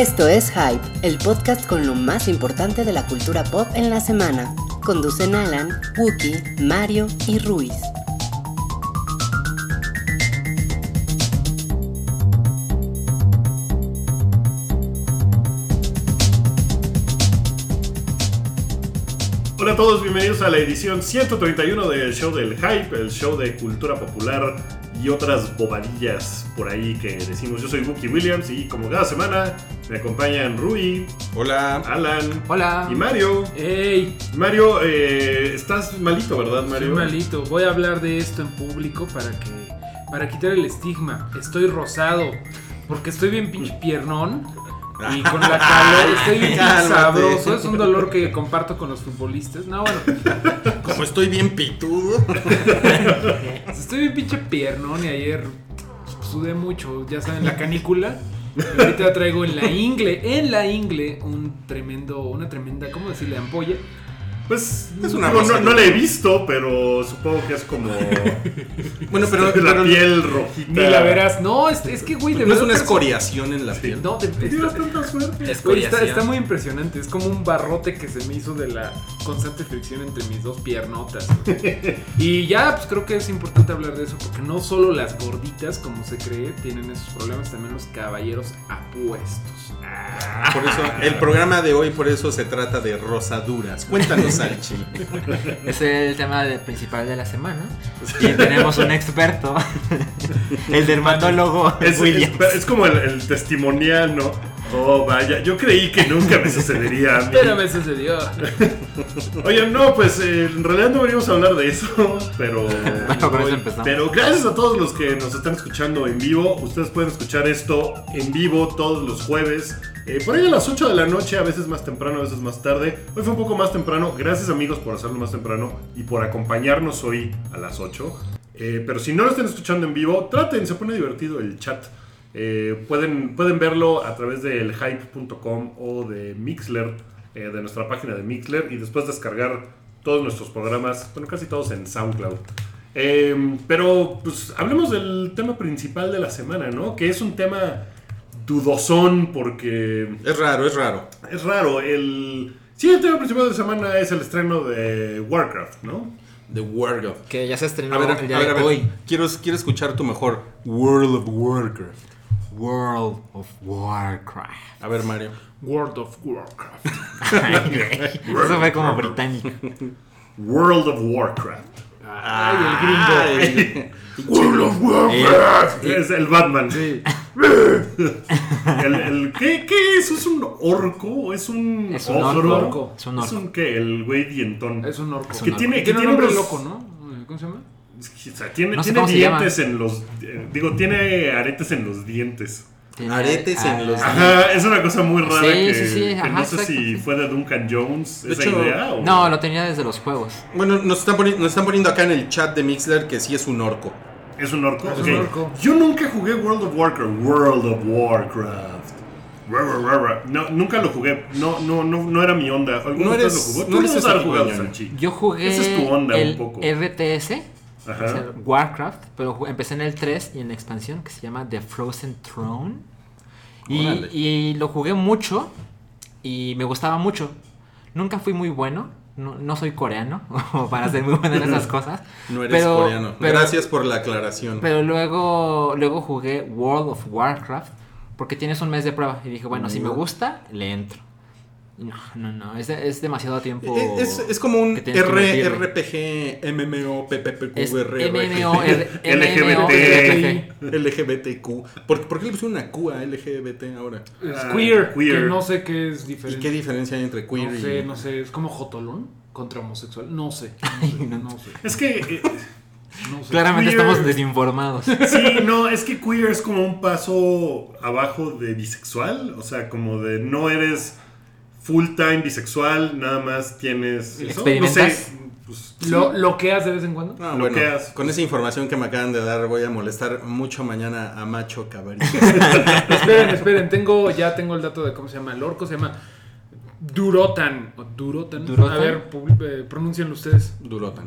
Esto es Hype, el podcast con lo más importante de la cultura pop en la semana. Conducen Alan, Wookie, Mario y Ruiz. Hola a todos, bienvenidos a la edición 131 del show del Hype, el show de cultura popular y otras bobadillas por ahí que decimos. Yo soy Wookie Williams y como cada semana me acompañan Rui, Hola. Alan Hola. y Mario. Ey, Mario, eh, estás malito, ¿verdad, Mario? malito. Voy a hablar de esto en público para que para quitar el estigma. Estoy rosado porque estoy bien pinche piernón y con la calor estoy bien sabroso. Es un dolor que comparto con los futbolistas. No, bueno, Como estoy bien pitudo. estoy bien pinche piernón y ayer sudé mucho, ya saben, la canícula. Ahorita traigo en la ingle, en la ingle, un tremendo, una tremenda, ¿cómo decirle? Ampolla. Pues Es una digo, no, rosa. no la he visto, pero supongo que es como Bueno, pero, la pero piel rojita. Ni la verás. No, es, es que, güey, de no es verdad una escoriación en la piel. No, te- Tienes está, tanta suerte. güey, está- está muy impresionante. Es como un barrote que se me hizo de la constante fricción entre mis dos piernotas. y ya, pues creo que es importante hablar de eso porque no solo las gorditas, como se cree, tienen esos problemas, también los caballeros apuestos. Por eso, el programa de hoy, por eso se trata de rosaduras. Cuéntanos, Salchi. Es el tema de- principal de la semana. Y tenemos un experto, el dermatólogo es- es como el, el testimonial, ¿no? Oh, vaya, yo creí que nunca me sucedería a mí. Pero me sucedió. Oye, no, pues eh, en realidad no venimos a hablar de eso, pero. Bueno, con eso empezamos. Pero gracias a todos los que nos están escuchando en vivo. Ustedes pueden escuchar esto en vivo todos los jueves. eh, por ahí a las 8 de la noche, a veces más temprano, a veces más tarde. Hoy fue un poco más temprano. Gracias amigos por hacerlo más temprano y por acompañarnos hoy a las 8. Eh, pero si no lo están escuchando en vivo, traten, se pone divertido el chat. Eh, pueden, pueden verlo a través del hype.com o de Mixler, eh, de nuestra página de Mixler, y después descargar todos nuestros programas, bueno, casi todos en SoundCloud. Eh, pero, pues, hablemos del tema principal de la semana, ¿no? Que es un tema dudosón porque Es raro, es raro. es raro. El... Sí, el tema principal de la semana es el estreno de Warcraft, ¿no? The World of. Que ya se estrenó A ver, a el día ver, a ver. hoy. Quiero, quiero escuchar tu mejor World of Warcraft. World of Warcraft. A ver, Mario. World of Warcraft. Eso fue como británico. World of Warcraft. Ay, el gringo. World of Warcraft. Es el Batman. Sí. El, el- ¿qué, ¿Qué es? ¿Es un orco? ¿O ¿Es un Es un orco. Es un orco. ¿Es un qué? El güey dientón. Es un orco. Es un que orco. tiene, que Tiene un nombre loco, ¿no? ¿Cómo se llama? O sea, tiene, No sé tiene dientes en los. eh, digo, tiene aretes en los dientes. Tiene- Aretes en los- Ajá, es una cosa muy rara Sí, que, sí, sí, que no sé exacto, si sí. fue de Duncan Jones De esa hecho, idea o No, lo tenía desde los juegos. Bueno, nos están, poni- nos están poniendo acá en el chat de Mixler que sí es un orco. es un orco. Es Ok. un orco. Yo nunca jugué World of Warcraft. World of Warcraft. Ra, ra, ra, ra. No, nunca lo jugué. No, no, no, no era mi onda. ¿Alguno No de ustedes eres- lo jugó? no Tú eres tipo jugado. Yo jugué Esa es tu onda un el poco. RTS, Ajá. o sea, Warcraft, pero empecé en el 3 y en la expansión que se llama The Frozen Throne. Y, lo jugué mucho y me gustaba mucho. Nunca fui muy bueno, no, no soy coreano para ser muy bueno en esas cosas. No eres Pero- coreano. pero- Gracias por la aclaración. Pero luego, luego jugué World of Warcraft porque tienes un mes de prueba y dije, bueno, si me gusta, le entro. No, no, no, es, es demasiado tiempo. Es, es como un. RPG, MMO, PPPQ, Es RRG. MMO, R- LGBT. LGBTQ. ¿Por, por qué le pusieron una Q a LGBT ahora? Es Ah, queer, queer. que no sé qué es ¿Y diferente. qué diferencia hay entre queer no y.? sé, no sé, es como Jotolón contra homosexual. No sé, no sé, no sé. Es que. eh, no sé. Claramente Queer. estamos desinformados. Sí, no, es que queer es como un paso abajo de bisexual. O sea, como de no eres full time bisexual, nada más tienes. eso. ¿Experimentas? No sé, pues, ¿Lo, ¿Lo que haces de vez en cuando? No, Lo bueno, que has- con esa información que me acaban de dar voy a molestar mucho mañana a Macho Cabrito. esperen, esperen, tengo, ya tengo el dato de cómo se llama el orco, se llama Durotan. o Durotan. Durotan. A ver, eh, pronúncienlo ustedes. Durotan.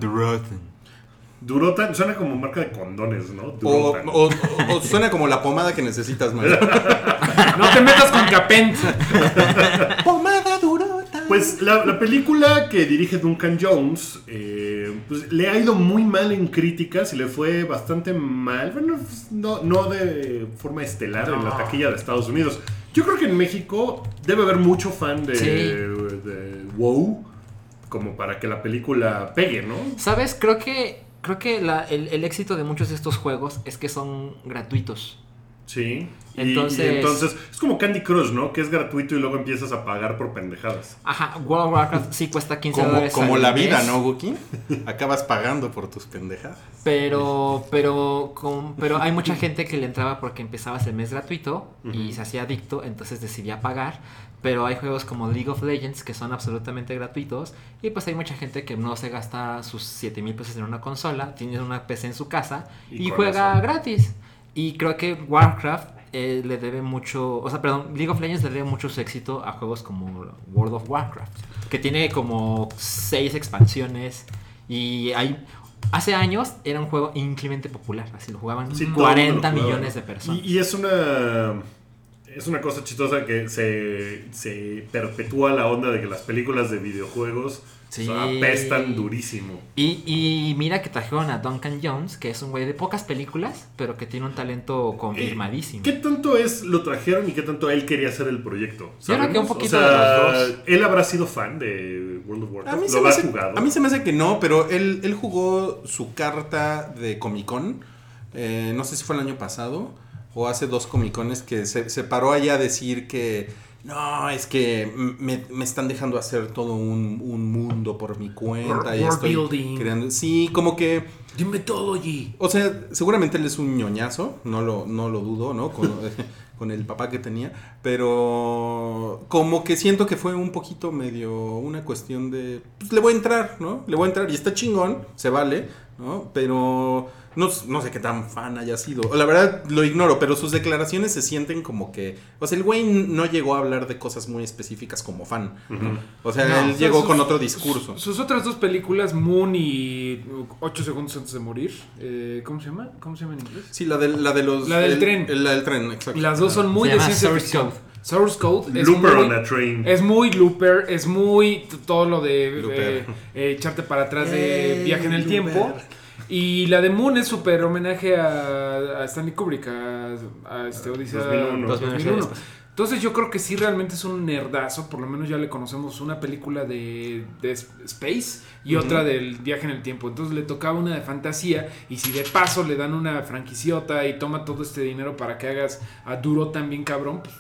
Durotan suena como marca de condones, ¿no? O, Durotan. o- o- o suena como la pomada que necesitas, Mario. No te metas con Capent. Pomada durota. Pues la, la película que dirige Duncan Jones eh, pues, le ha ido muy mal en críticas y le fue bastante mal. Bueno, pues, no, no de forma estelar en la taquilla de Estados Unidos. Yo creo que en México debe haber mucho fan de, Sí. de WoW como para que la película pegue, ¿no? ¿Sabes? Creo que, creo que la- el, el éxito de muchos de estos juegos es que son gratuitos. Sí. Y- Entonces- y entonces es como Candy Crush, ¿no? Que es gratuito y luego empiezas a pagar por pendejadas. Ajá, World of Warcraft sí cuesta 15 Como, dólares. como al la vida, mes, ¿no, Wookie? Acabas pagando por tus pendejadas. Pero, pero, con- pero hay mucha gente que le entraba porque empezabas el mes gratuito y se hacía adicto, entonces decidía pagar. Pero hay juegos como League of Legends que son absolutamente gratuitos y pues hay mucha gente que no se gasta sus 7 mil pesos en una consola, tiene una PC en su casa Y juega eso. gratis. Y creo que Warcraft eh, le debe mucho, o sea, perdón, League of Legends le debe mucho su éxito a juegos como World of Warcraft, que tiene como 6 expansiones y hay... Hace años era un juego increíblemente popular, así lo jugaban Sí, todo el 40 mundo lo jugaba. millones de personas. Y, y es una. Es una cosa chistosa que se, se perpetúa la onda de que las películas de videojuegos Sí. o sea, apestan durísimo. Y, y mira que trajeron a Duncan Jones, que es un güey de pocas películas, pero que tiene un talento confirmadísimo. ¿Qué tanto es lo trajeron y qué tanto él quería hacer el proyecto? Yo creo que un poquito O sea, de los dos. ¿Él habrá sido fan de World of Warcraft? A mí, ¿Lo se me habrá hace, jugado? a mí se me hace que no, pero él, él jugó su carta de Comic Con. eh, no sé si fue el año pasado o hace dos Comic Cones que se, se paró allá a decir que no, es que me, me están dejando hacer todo un, un mundo por mi cuenta y estoy building. creando. Sí, como que. Dime todo, G. O sea, seguramente él es un ñoñazo, no lo, no lo dudo, ¿no? Con, con el papá que tenía, pero como que siento que fue un poquito medio una cuestión de, pues le voy a entrar, ¿no? Le voy a entrar y está chingón, se vale, ¿no? Pero no, no sé qué tan fan haya sido. La verdad lo ignoro, pero sus declaraciones se sienten como que, o sea, el güey no llegó a hablar de cosas muy específicas como fan. O sea, No, él O sea, llegó sus- con otro discurso. Sus otras dos películas, Moon y 8 segundos antes de morir. eh, ¿Cómo se llama? ¿Cómo se llama en inglés? Sí, la, de, la de los... La del el- tren. el- la del tren, exacto. Las dos son muy Se de ciencia Source ficción. Code. Source Code es Looper muy, on a Train. es muy Looper, es muy t- todo lo de eh, eh, echarte para atrás de viaje en el Looper. tiempo. Y la de Moon es súper homenaje a, a Stanley Kubrick, a, a este Odisea 2001. 2001. Entonces yo creo que sí realmente es un nerdazo, por lo menos ya le conocemos una película de, de Space y otra del viaje en el tiempo. Entonces le tocaba una de fantasía y si de paso le dan una franquiciota y toma todo este dinero para que hagas a duro también cabrón, pues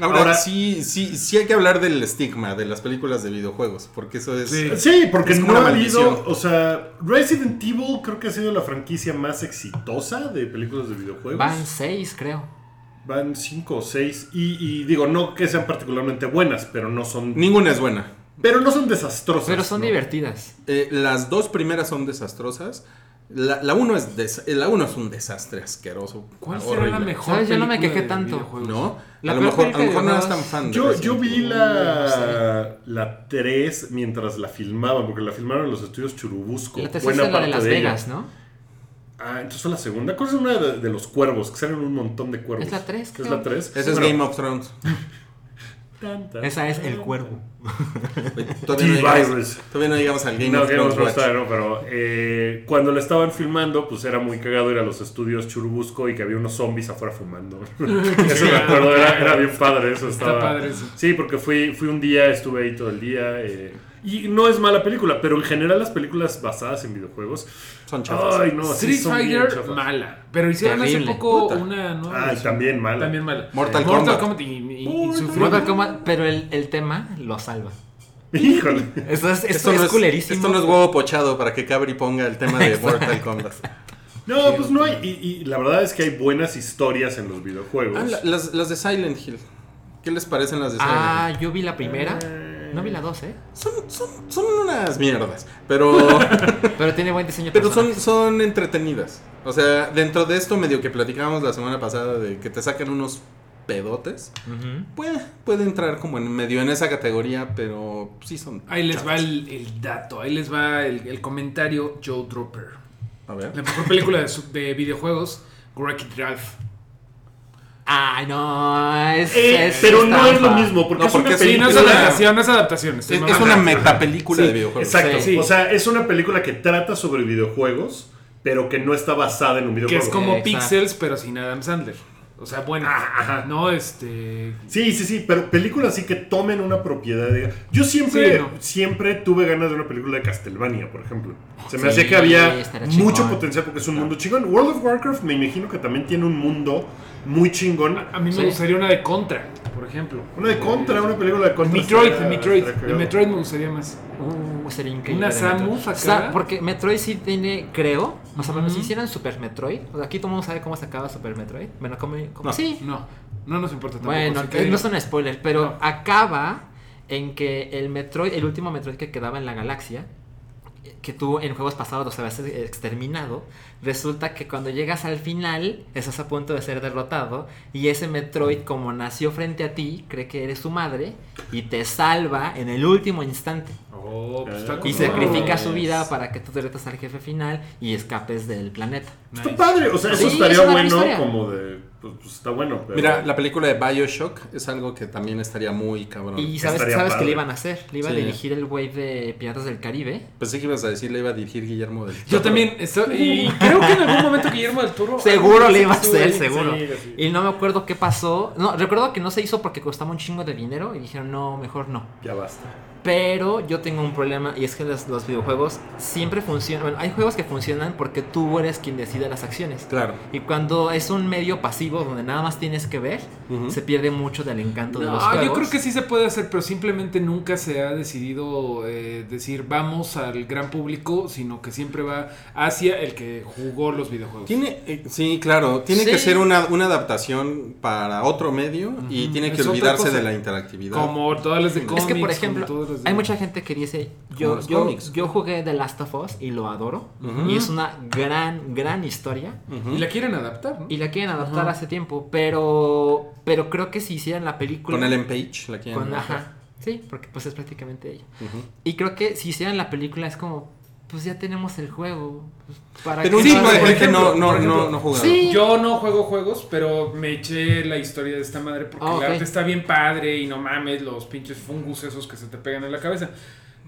Ahora, Ahora- sí, sí, sí hay que hablar del estigma de las películas de videojuegos, porque eso es... Sí. Sí, porque Es como no ha habido, o sea, Resident Evil creo que ha sido la franquicia más exitosa de películas de videojuegos. Van 6, creo. Van cinco o seis y, y digo, no que sean particularmente buenas, pero no son, Ninguna es buena. pero no son desastrosas. Pero son ¿no? divertidas. Eh, las dos primeras son desastrosas. La, la uno es des- la uno es un desastre asqueroso. ¿cuál horrible. será la mejor? ¿Sabes? Yo no me quejé de tanto. ¿No? La a lo mejor, a lo mejor de no eres videojuegos- tan fan de Yo, Resident yo vi la, la 3 mientras la filmaban, porque la filmaron en los estudios Churubusco. La tercera buena es la de Las ella. Vegas, ¿no? Ah, entonces fue la segunda. ¿Cuál es una de, de los cuervos? Que salen un montón de cuervos. Es la tres, ¿Es creo. la 3? Ese es Game of Thrones. Esa es El Cuervo. Todavía no, llegamos, todavía no llegamos al Game no, of Thrones no, pero eh, cuando la estaban filmando, pues era muy cagado ir a los estudios Churubusco y que había unos zombies afuera fumando. eso me acuerdo, era, era bien padre eso. Estaba, padre eso. Sí, porque fui, fui un día, estuve ahí todo el día. eh, y no es mala película, pero en general las películas basadas en videojuegos. Son chafas. Ay, no, sí Street son bien Fighter, mala. Pero hicieron Terrible. hace poco Puta. una nueva. Ay, versión. también mala. También mala. Mortal Mortal Kombat. Kombat y, y-. Mortal Kombat, pero el, el tema lo salva. Híjole. Esto es, esto Esto, es no es, culerísimo. esto no es huevo pochado para que Cabri ponga el tema de Mortal Kombat. No, pues no hay. Y, y la verdad es que hay buenas historias en los videojuegos. Ah, la- las, las de Silent Hill. ¿Qué les parecen las de Silent Ah, Hill? yo vi la primera. No vi la dos, ¿eh? Son, son, son unas mierdas, pero, Pero tiene buen diseño de pero son, son entretenidas. O sea, dentro de esto medio que platicábamos la semana pasada de que te sacan unos pedotes, puede, puede entrar como en medio en esa categoría, pero sí son... Ahí les va el, el dato, ahí les va el, el comentario Joe Dropper. A ver. La mejor película de, su- de videojuegos, Wreck-It Ralph. Ay, no, es, Eh, es- pero no es lo mismo, porque No, es una sí, Sí, no es película... adaptación, no es adaptación. estoy Es, es mamando. una metapelícula de videojuegos. Exacto, Sí. o sea, es una película que trata sobre videojuegos, pero que no está basada en un Que videojuego. es como Exacto. Pixels, pero sin Adam Sandler. O sea, bueno, Ah, ajá. no, este... Sí, sí, sí, pero películas así que tomen una propiedad. de- Yo siempre, Sí, no. siempre tuve ganas de una película de Castlevania, por ejemplo. Se me Sí, hacía que había mucho chingón. potencial porque es un mundo chingón. World of Warcraft me imagino que también tiene un mundo muy chingón. A mí me Sí. gustaría una de Contra, por ejemplo. Una de Contra, una película de Contra. Metroid, estaría- Metroid. estaría De. Metroid me gustaría más. Uh, sería increíble. Una. Samus acá. O sea, porque Metroid sí tiene, creo. O sea, si hicieran Super Metroid. O sea, aquí todo el mundo sabe cómo se acaba Super Metroid. Bueno, como. como- No. Sí. No, no nos importa tampoco. Bueno, que que no es un spoiler, pero No. acaba en que el Metroid, el último Metroid que quedaba en la galaxia, que tú en juegos pasados los habías exterminado, resulta que cuando llegas al final estás a punto de ser derrotado y ese Metroid como nació frente a ti, cree que eres su madre y te salva en el último instante. Oh, pues está Y sacrifica su vida para que tú derrotes al jefe final y escapes del planeta. Nice. Está padre, o sea, eso Sí, estaría es bueno historia. como de... Pues, pues, está bueno, pero... Mira, la película de Bioshock es algo que también estaría muy cabrón. Y sabes, Estaría sabes que le iban a hacer, le iba Sí. a dirigir el wave de Piratas del Caribe. Pensé que ibas a decir le iba a dirigir Guillermo del Yo Toro. también, estoy, y creo que en algún momento Guillermo del Toro... Seguro le iba a hacer, ahí. seguro. Sí, sí. Y no me acuerdo qué pasó. No, recuerdo que no se hizo porque costaba un chingo de dinero y dijeron, no, mejor no. Ya basta. Pero yo tengo un problema y es que los, los videojuegos siempre funcionan. Bueno, hay juegos que funcionan porque tú eres quien decide las acciones. Claro. Y cuando es un medio pasivo donde nada más tienes que ver, se pierde mucho del encanto de los No, juegos. yo creo que sí se puede hacer, pero simplemente nunca se ha decidido eh, decir vamos al gran público, sino que siempre va hacia el que jugó los videojuegos. Tiene, eh, sí, claro, tiene Sí. que ser una, una adaptación para otro medio y tiene que Es olvidarse de la interactividad. Como todas las de cómics. es que, por ejemplo, de- hay mucha gente que dice, yo, yo, yo jugué The Last of Us y lo adoro. Y es una gran, gran historia. Y la quieren adaptar, ¿no? Y la quieren adaptar hace tiempo, pero pero creo que si hicieran la película... Con Ellen Page, la quieren con- adaptar. ajá, sí, porque pues es prácticamente ella. Y creo que si hicieran la película es como, pues ya tenemos el juego. pues, ¿para Pero Sí, de por gente no, ejemplo, no, no, no jugado. Sí. Yo no juego juegos, pero me eché la historia de esta madre porque ok. el arte está bien padre y no mames los pinches fungus esos que se te pegan en la cabeza.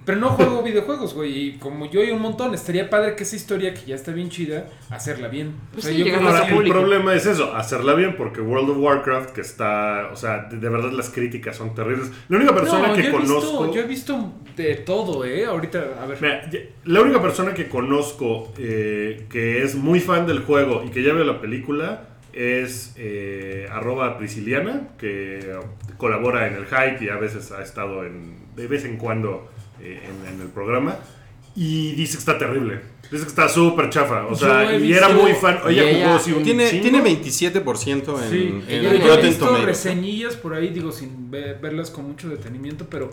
Pero no juego videojuegos, güey, y como yo hay un montón, estaría padre que esa historia que ya está bien chida, hacerla bien. Pues sí, llegar creo a que la Ahora, sí. el problema es eso, hacerla bien, porque World of Warcraft, que está, o sea, de, de verdad las críticas son terribles. La única persona No, que yo conozco... Visto, yo he visto de todo, ¿eh? Ahorita, a ver. Mira, la única persona que conozco eh, que es muy fan del juego y que ya vio la película es eh, arroba Prisciliana, que colabora en el hype y a veces ha estado en, de vez en cuando eh, en, en el programa. Y dice que está terrible. Dice que está súper chafa. O sea, y era muy fan. Ella ella- jugó sí, un Tiene, chingo. tiene 27% en, Sí, en yo he Rotten visto Tomatoes. reseñillas por ahí, digo, sin ve- verlas con mucho detenimiento, pero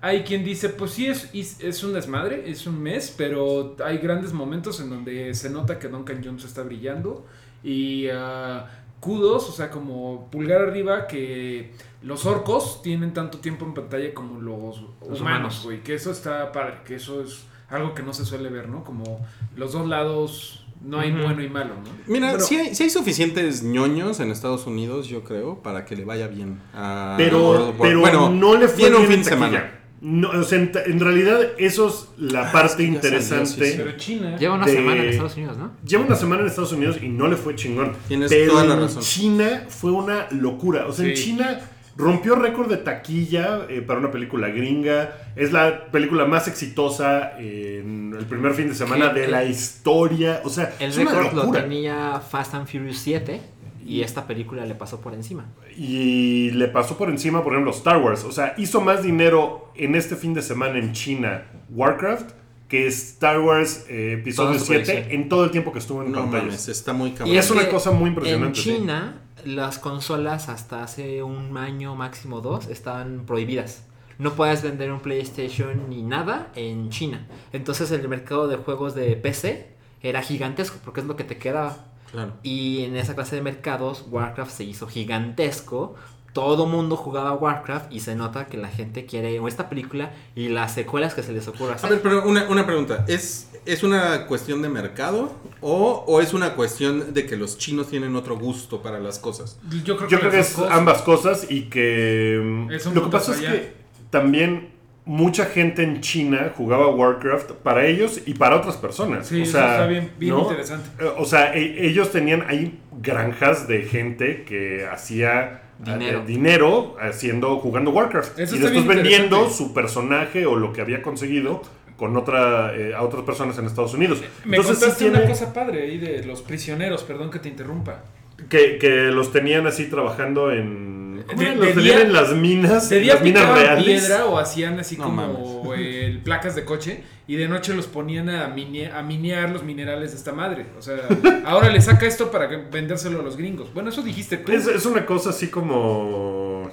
hay quien dice, pues sí, es, es, es un desmadre, es un mes, pero hay grandes momentos en donde se nota que Duncan Jones está brillando y ah, kudos, o sea, como pulgar arriba que los orcos tienen tanto tiempo en pantalla como los, Los humanos, güey, que eso está padre, que eso es algo que no se suele ver, ¿no? Como los dos lados, no hay bueno y malo, ¿no? Mira, Bueno. sí, hay, sí hay suficientes ñoños en Estados Unidos, yo creo, para que le vaya bien a Pero, pero Bueno, no le fue bien un fin de semana. No, o sea, en, en realidad eso es la parte ya salió, interesante. sí, sí. Pero China... Lleva una de- semana en Estados Unidos, ¿no? Lleva una semana en Estados Unidos y no le fue chingón. Tienes pero toda la en razón. China fue una locura. O sea, en. China rompió récord de taquilla eh, para una película gringa. Es la película más exitosa en el primer fin de semana Sí, de el- la historia. O sea, El récord lo tenía Fast and Furious 7 y esta película le pasó por encima. Y le pasó por encima, por ejemplo, Star Wars. O sea, hizo más dinero en este fin de semana en China, Warcraft, que Star Wars eh, Episodio Toda su 7 colección. en todo el tiempo que estuvo en No pantallas. mames, está muy Y cabrón. es una cosa muy impresionante, En sí. China, las consolas hasta hace un año, máximo dos, estaban prohibidas. No puedes vender un PlayStation ni nada en China. Entonces el mercado de juegos de PC era gigantesco porque es lo que te quedaba. Claro. Y en esa clase de mercados, Warcraft se hizo gigantesco. Todo mundo jugaba Warcraft y se nota que la gente quiere o esta película y las secuelas que se les ocurra A hacer. ver, pero una, una pregunta. ¿Es, ¿es una cuestión de mercado o, o es una cuestión de que los chinos tienen otro gusto para las cosas? Yo creo que, Yo creo que es cosas. ambas cosas y que mm, Es un lo que pasa es que también mucha gente en China jugaba Warcraft para ellos y para otras personas. Sí, o eso sea, está bien- bien ¿no? interesante. Eh, O sea, e- ellos tenían ahí granjas de gente que hacía Dinero. eh, dinero haciendo jugando Warcraft Eso y después vendiendo su personaje o lo que había conseguido con otra eh, a otras personas en Estados Unidos. Me Entonces sí contaste tiene- una cosa padre ahí de los prisioneros, perdón que te interrumpa. que, que los tenían así trabajando en ¿cómo De- de los tenían día- en las minas, De día las minas picaban reales. piedra o hacían así No como eh, placas de coche y de noche los ponían a, mine- a minear los minerales de esta madre. O sea, ahora le saca esto para que- vendérselo a los gringos. Bueno, eso dijiste tú. Es, es una cosa así como.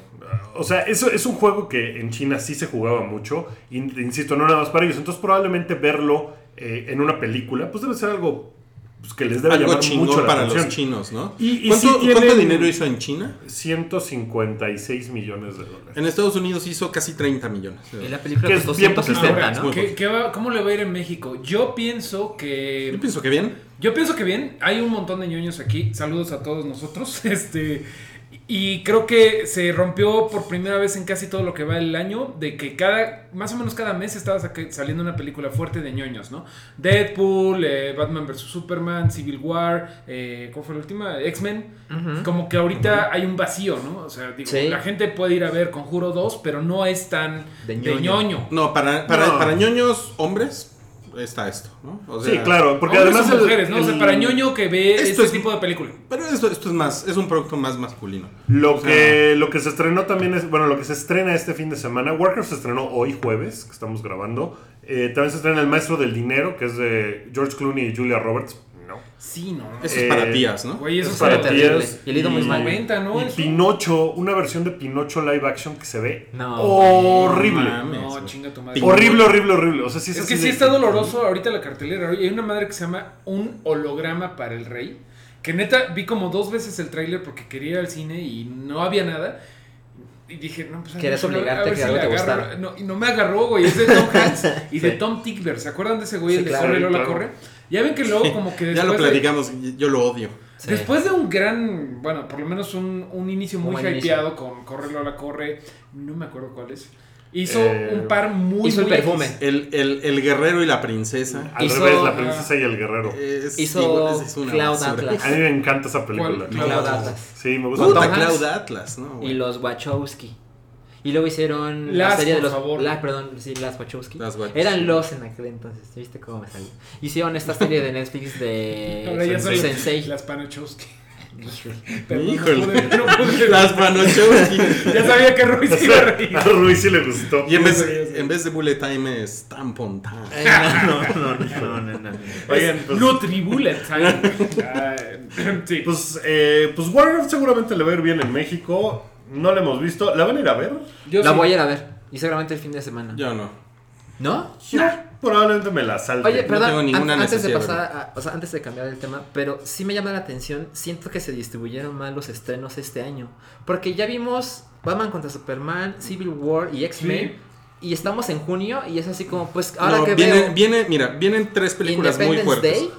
O sea, eso es un juego que en China sí se jugaba mucho. in- Insisto, no nada más para ellos. Entonces, probablemente verlo eh, en una película, pues debe ser algo pues, que les debe Algo llamar mucho la para atención. los chinos, ¿no? Y- y ¿Cuánto, sí tienen- cuánto dinero hizo en China? 156 millones de dólares. En Estados Unidos hizo casi 30 millones. Y la película Que es costó bien 160, Ahora, ¿no? Muy ¿qué- qué va- ¿Cómo le va a ir en México? Yo pienso que. Yo pienso que bien. Yo pienso que bien, hay un montón de ñoños aquí. Saludos a todos nosotros. Este. Y creo que se rompió por primera vez en casi todo lo que va el año. De que cada. Más o menos cada mes estaba saliendo una película fuerte de ñoños, ¿no? Deadpool, eh, Batman vs Superman, Civil War. Eh, ¿Cuál fue la última? X-Men. Como que ahorita hay un vacío, ¿no? O sea, digo, Sí. la gente puede ir a ver Conjuro 2, pero no es tan De ñoño. No, para, para, No. para ñoños hombres está esto, ¿no? O sí, claro, porque además. el- mujeres, ¿no? O sea, para ñoño que ve Esto este es- tipo de película. Pero esto, esto es más, es un producto más masculino. Lo, O sea, que, lo que se estrenó también es, bueno, lo que se estrena este fin de semana, Warcraft se estrenó hoy jueves, que estamos grabando. Eh, también se estrena El Maestro del Dinero, que es de George Clooney y Julia Roberts. Sí, ¿no? Eso Eh, es para tías, ¿no? Güey, eso es para terrible. tías. Y el ido muy mal. 90, ¿no? Y. Pinocho, una versión de Pinocho live action que se ve No. horrible. No mames, No, güey. chinga tu madre. Horrible, horrible, horrible. O sea, sí es, Es que sí de- está doloroso ahorita la cartelera. Hay una madre que se llama Un holograma para el rey. Que neta vi como dos veces el tráiler porque quería ir al cine y no había nada. Y dije, no, pues si- obligarte a ver a que si algo te agarro. No, y no me agarró, güey. Es de Tom Hanks y de. Tom Tickver. ¿Se acuerdan de ese güey? Sí, el de claro. Corre Lola claro. Corre. Ya ven que luego como que Ya lo de- platicamos, yo lo odio. Sí. Después de un gran, bueno, por lo menos un, un inicio Un muy buen hypeado con Corre Lola Corre, no me acuerdo cuál es. Hizo Eh, un par muy hizo el muy perfume. El, el, el guerrero y la princesa. Al hizo- revés, la princesa y el guerrero. Es, Hizo igual, es una Cloud basura. Atlas. A mí me encanta esa película. Cloud Atlas. Sí, me gusta. Puta. Cloud Atlas, ¿no? Y los Wachowski. Y luego hicieron la Las, serie de por los. favor. La, perdón, sí, las Wachowski. Las Wachowski. Eran los en aquel entonces. ¿Viste cómo me salió? Hicieron esta serie de Netflix de. Ahora ya son Sensei. las, Panochowski. Híjole. Perdón, no Híjole. pude- no pude- Las Panochowski. Ya sabía que Ruiz se iba a reír. A Ruiz sí le gustó. Y en vez, en de bullet time es tampon time. Ay, no, no, no, no, no, no. Oigan, pues, Nutribullet time. Ah, sí. pues, eh, pues Warcraft seguramente le va a ir bien en México. No la hemos visto. ¿La van a ir a ver? Yo La sí. voy a ir a ver. Y seguramente el fin de semana. Yo no. ¿No? Probablemente me la salte. Oye, perdón, tengo ninguna an- antes de necesidad de pasar, a- o sea, antes de cambiar el tema, pero sí me llama la atención, siento que se distribuyeron mal los estrenos este año, porque ya vimos Batman contra Superman, Civil War y X-Men, y estamos en junio y es así como, pues ahora No, que viene, veo viene, mira, vienen tres películas muy fuertes. Day,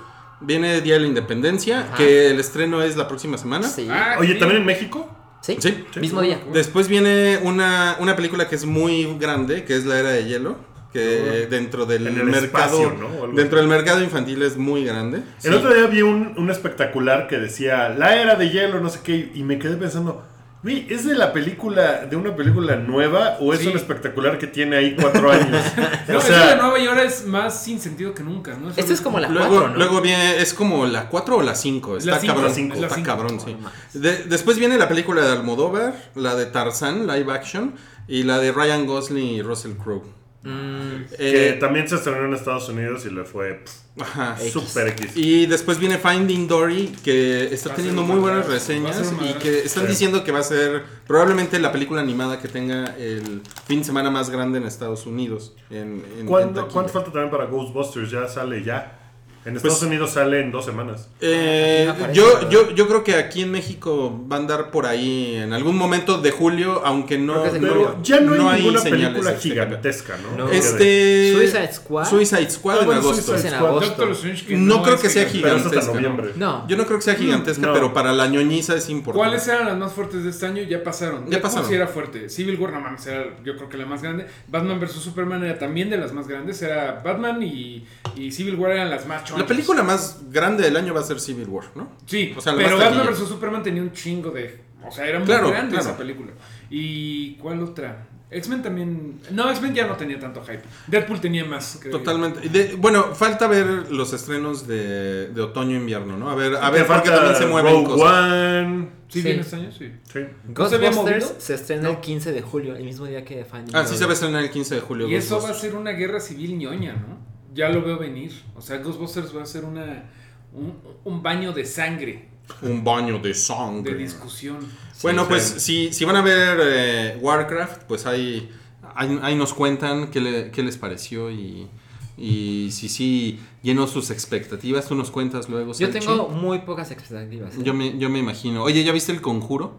Viene Día de la Independencia, Ajá. que el estreno es la próxima semana. sí, Ah, Oye, sí. ¿también en México? Sí, Sí. mismo día. Después viene una, una película que es muy grande, que es La Era de Hielo, que dentro del En el mercado dentro del mercado infantil es muy grande. El Sí. otro día vi un, un espectacular que decía La era de hielo, no sé qué, y me quedé pensando, ¿es de la película, de una película nueva o es Sí. un espectacular que tiene ahí cuatro años? No, o esa de Nueva York es más sin sentido que nunca, ¿no? Esta es como la Luego, 4, ¿no? luego viene, es como la 4 o la 5, está La cinco, cabrón, la cinco. está La cinco. cabrón, sí. De- después viene la película de Almodóvar, la de Tarzán, live action, y la de Ryan Gosling y Russell Crowe. Mm, que Eh, también se estrenó en Estados Unidos y le fue pff, ajá. X. super X. Y después viene Finding Dory, que está Va teniendo muy buenas reseñas y que están Sí. diciendo que va a ser probablemente la película animada que tenga el fin de semana más grande en Estados Unidos. En, en- en ¿Cuándo, taquilla. ¿Cuánto falta también para Ghostbusters? Ya sale ya. En Estados Pues- Unidos sale en dos semanas. Eh, no aparece, yo, yo, yo creo que aquí en México va a andar por ahí en algún momento de julio, aunque no, que es de no- Pero ya no hay ninguna señales película de este gigantesca, ¿no? No. Este. Suicide Squad. Suicide Squad Ah, en bueno, agosto. En agosto. Doctor Strange que No creo que sea. Pero gigantesca. No. Yo no creo que sea gigantesca, no. pero para la ñoñiza es importante. ¿Cuáles eran las más fuertes de este año? Ya pasaron. Ya pasaron. sí era fuerte. Civil War, no mames, era yo creo que la más grande. Batman vs Superman era también de las más grandes. Era Batman y, y Civil War eran las más La película más grande del año va a ser Civil War, ¿no? Sí, O sea, pero Batman vs Superman tenía un chingo de. O sea, era muy Claro, grande claro. esa película. ¿Y cuál otra? X-Men también. No, X-Men ya no tenía tanto hype. Deadpool tenía más. creo. Totalmente. De- bueno, falta ver los estrenos de, de otoño-invierno, ¿no? A ver, a ver, porque también se mueven Rogue cosas. One. ¿Sí, Sí. este año? Sí. Sí. ¿No se había Ghostbusters se estrena el 15 de julio, el mismo día que Fanny. Ah, sí se va a estrenar el 15 de julio. Y eso va a ser una guerra civil ñoña, ¿no? Ya lo veo venir. O sea, Ghostbusters va a ser una, un, un baño de sangre, Un baño de de sangre. discusión. Bueno, Sí. pues si, si van a ver eh, Warcraft, pues ahí, ahí, ahí nos cuentan qué, le- qué les pareció y, y si sí llenó sus expectativas. Tú nos cuentas luego. Yo tengo muy pocas expectativas. ¿eh? Yo me, yo me imagino. Oye, ¿ya viste el conjuro?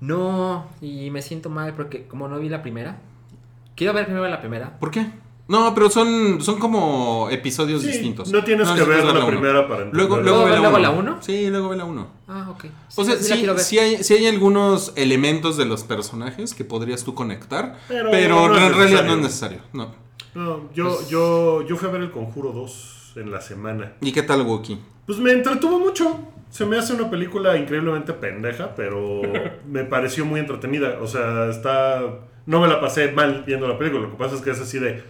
No, y me siento mal porque como no vi la primera, quiero ver primero la primera. ¿Por qué? No, pero son, son como episodios Sí, distintos. no tienes que necesitas ver la primera para Luego, entenderla. luego, ve ¿Luego la la 1. uno? Sí, luego ve la 1. Ah, ok. O sea, sí, ver. sí hay, sí hay algunos elementos de los personajes que podrías tú conectar, pero, no en realidad no es necesario. No. No, yo, Pues yo, yo fui a ver el Conjuro 2 en la semana. ¿Y qué tal, Wookie? Pues me entretuvo mucho. Se me hace una película increíblemente pendeja, pero me pareció muy entretenida. O sea, está. No me la pasé mal viendo la película. Lo que pasa es que es así de.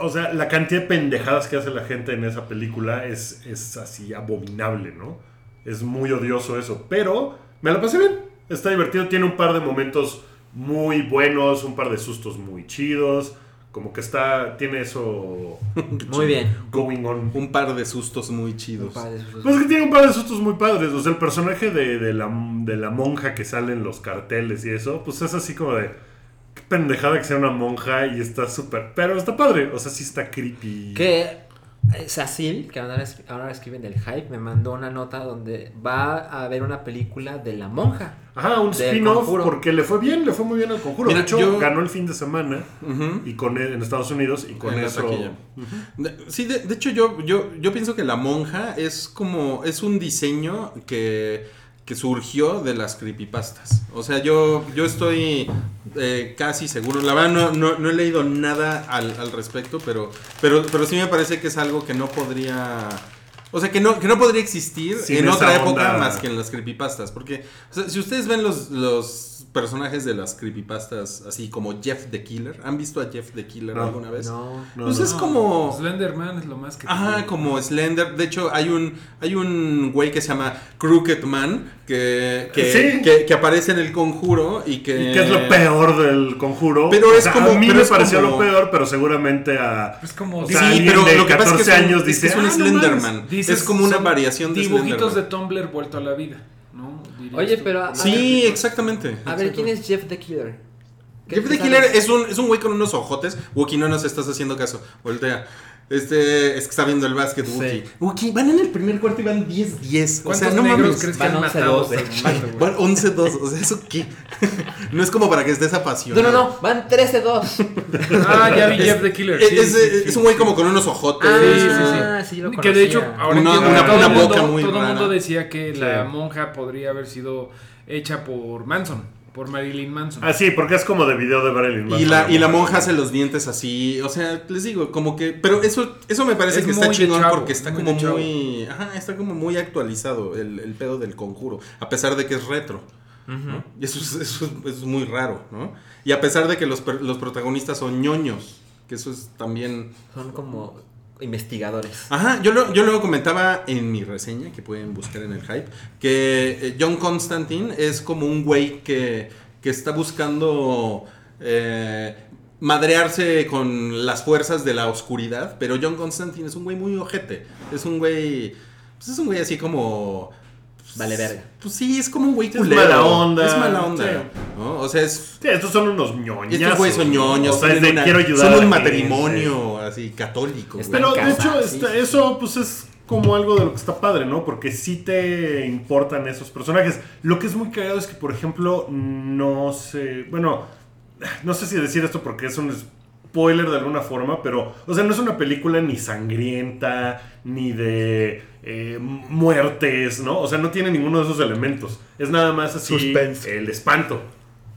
O sea, la cantidad de pendejadas que hace la gente en esa película es, es así abominable, ¿no? Es muy odioso eso. Pero me la pasé bien. Está divertido. Tiene un par de momentos muy buenos, un par de sustos muy chidos. Como que está. Tiene eso. Muy bien. Going on. Un par de sustos muy chidos. Padre, sus- Pues es que tiene un par de sustos muy padres. O sea, el personaje de, de la, de la monja que sale en los carteles y eso, pues es así como de. Qué pendejada que sea una monja y está súper. Pero está padre. O sea, sí está creepy. Que eh, Cecil, que ahora, es- ahora escriben del hype, me mandó una nota donde va a haber una película de la monja. Ajá, un spin-off porque le fue bien, le fue muy bien al conjuro. Mira, de hecho, yo- ganó el fin de semana y con en Estados Unidos y con En eso. Sí, de, de hecho yo, yo, yo pienso que la monja es como, es un diseño que, surgió de las creepypastas. O sea, yo, yo estoy eh, casi seguro, la verdad no, no, no he leído nada al, al respecto, pero, pero, pero sí me parece que es algo que no podría... O sea, que no, que no podría existir Sin en otra época onda. más que en las creepypastas. Porque, o sea, si ustedes ven los, los personajes de las creepypastas, así como Jeff the Killer, ¿han visto a Jeff the Killer No. alguna vez? No. No, pues no. es como. Slenderman es lo más que. Ajá, como Slender. De hecho, hay un, hay un güey que se llama Crooked Man que, que, Sí. que, que aparece en el conjuro y que. Y que es lo peor del conjuro. Pero es O sea, como- A mí me es pareció como- lo peor, pero seguramente a. Es como. O Sí, sea, pero de lo que pasa es que es 14 un, años es dice, es un "Ah, no Slenderman. mames". Dices, es como una variación de Dibujitos de Slenderman. Tumblr vuelto a la vida, ¿no? Oye, tú. pero a- Sí, exactamente. A ver, ¿quién es Jeff the Killer? ¿Qué Jeff the Killer es un, es un güey con unos ojotes. Wookie, no nos estás haciendo caso. Voltea. Este, es que está viendo el básquet, Sí. Wookie. Wookie, van en el primer cuarto y van 10-10. O ¿Cuántos sea, no negros mames. crees que Van han 11 matado dos, hasta eh. el momento, güey? Van 11-2. O sea, ¿eso qué? No es como para que estés No, apasionado. no, no, van 13-2. Ah, ya vi Es- Jeff the Killer. Es, sí, es- sí, sí, es un güey como con unos ojotes. Ah, sí, lo Que de hecho, ahora Una- entiendo una- que todo una el mundo- boca muy Todo el mundo decía que Sí. la monja podría haber sido hecha por Manson, por Marilyn Manson. Ah, sí, porque es como de video de Marilyn Y Manson. la, y la monja hace los dientes así, o sea, les digo, como que, pero eso, eso me parece Es que está chingón chavo, porque está muy como muy, ajá, está como muy actualizado el, el pedo del conjuro, a pesar de que es retro, Y eso es, eso es- eso es muy raro, ¿no? Y a pesar de que los, los protagonistas son ñoños, que eso es también Son como investigadores. Ajá, yo lo, yo lo comentaba en mi reseña, que pueden buscar en el hype, que eh, John Constantine es como un güey que, que está buscando eh, madrearse con las fuerzas de la oscuridad, pero John Constantine es un güey muy ojete, es un güey, pues es un güey así como... Vale verga. Pues sí, es como un güey Es culero. mala onda, Es mala onda. sí. ¿no? O sea, es... Sí, estos son unos ñoños. Estos güeyes son ñoños, O sea, es una- quiero ayudar son un gente. matrimonio así católico. Pero de hecho, sí. está- eso pues es como algo de lo que está padre, ¿no? Porque sí te importan esos personajes. Lo que es muy cagado es que, por ejemplo, no sé. Bueno, no sé si decir esto porque es un spoiler de alguna forma, pero, o sea, no es una película ni sangrienta, ni de eh, muertes, ¿no? O sea, no tiene ninguno de esos elementos. Es nada más así Suspense. el espanto.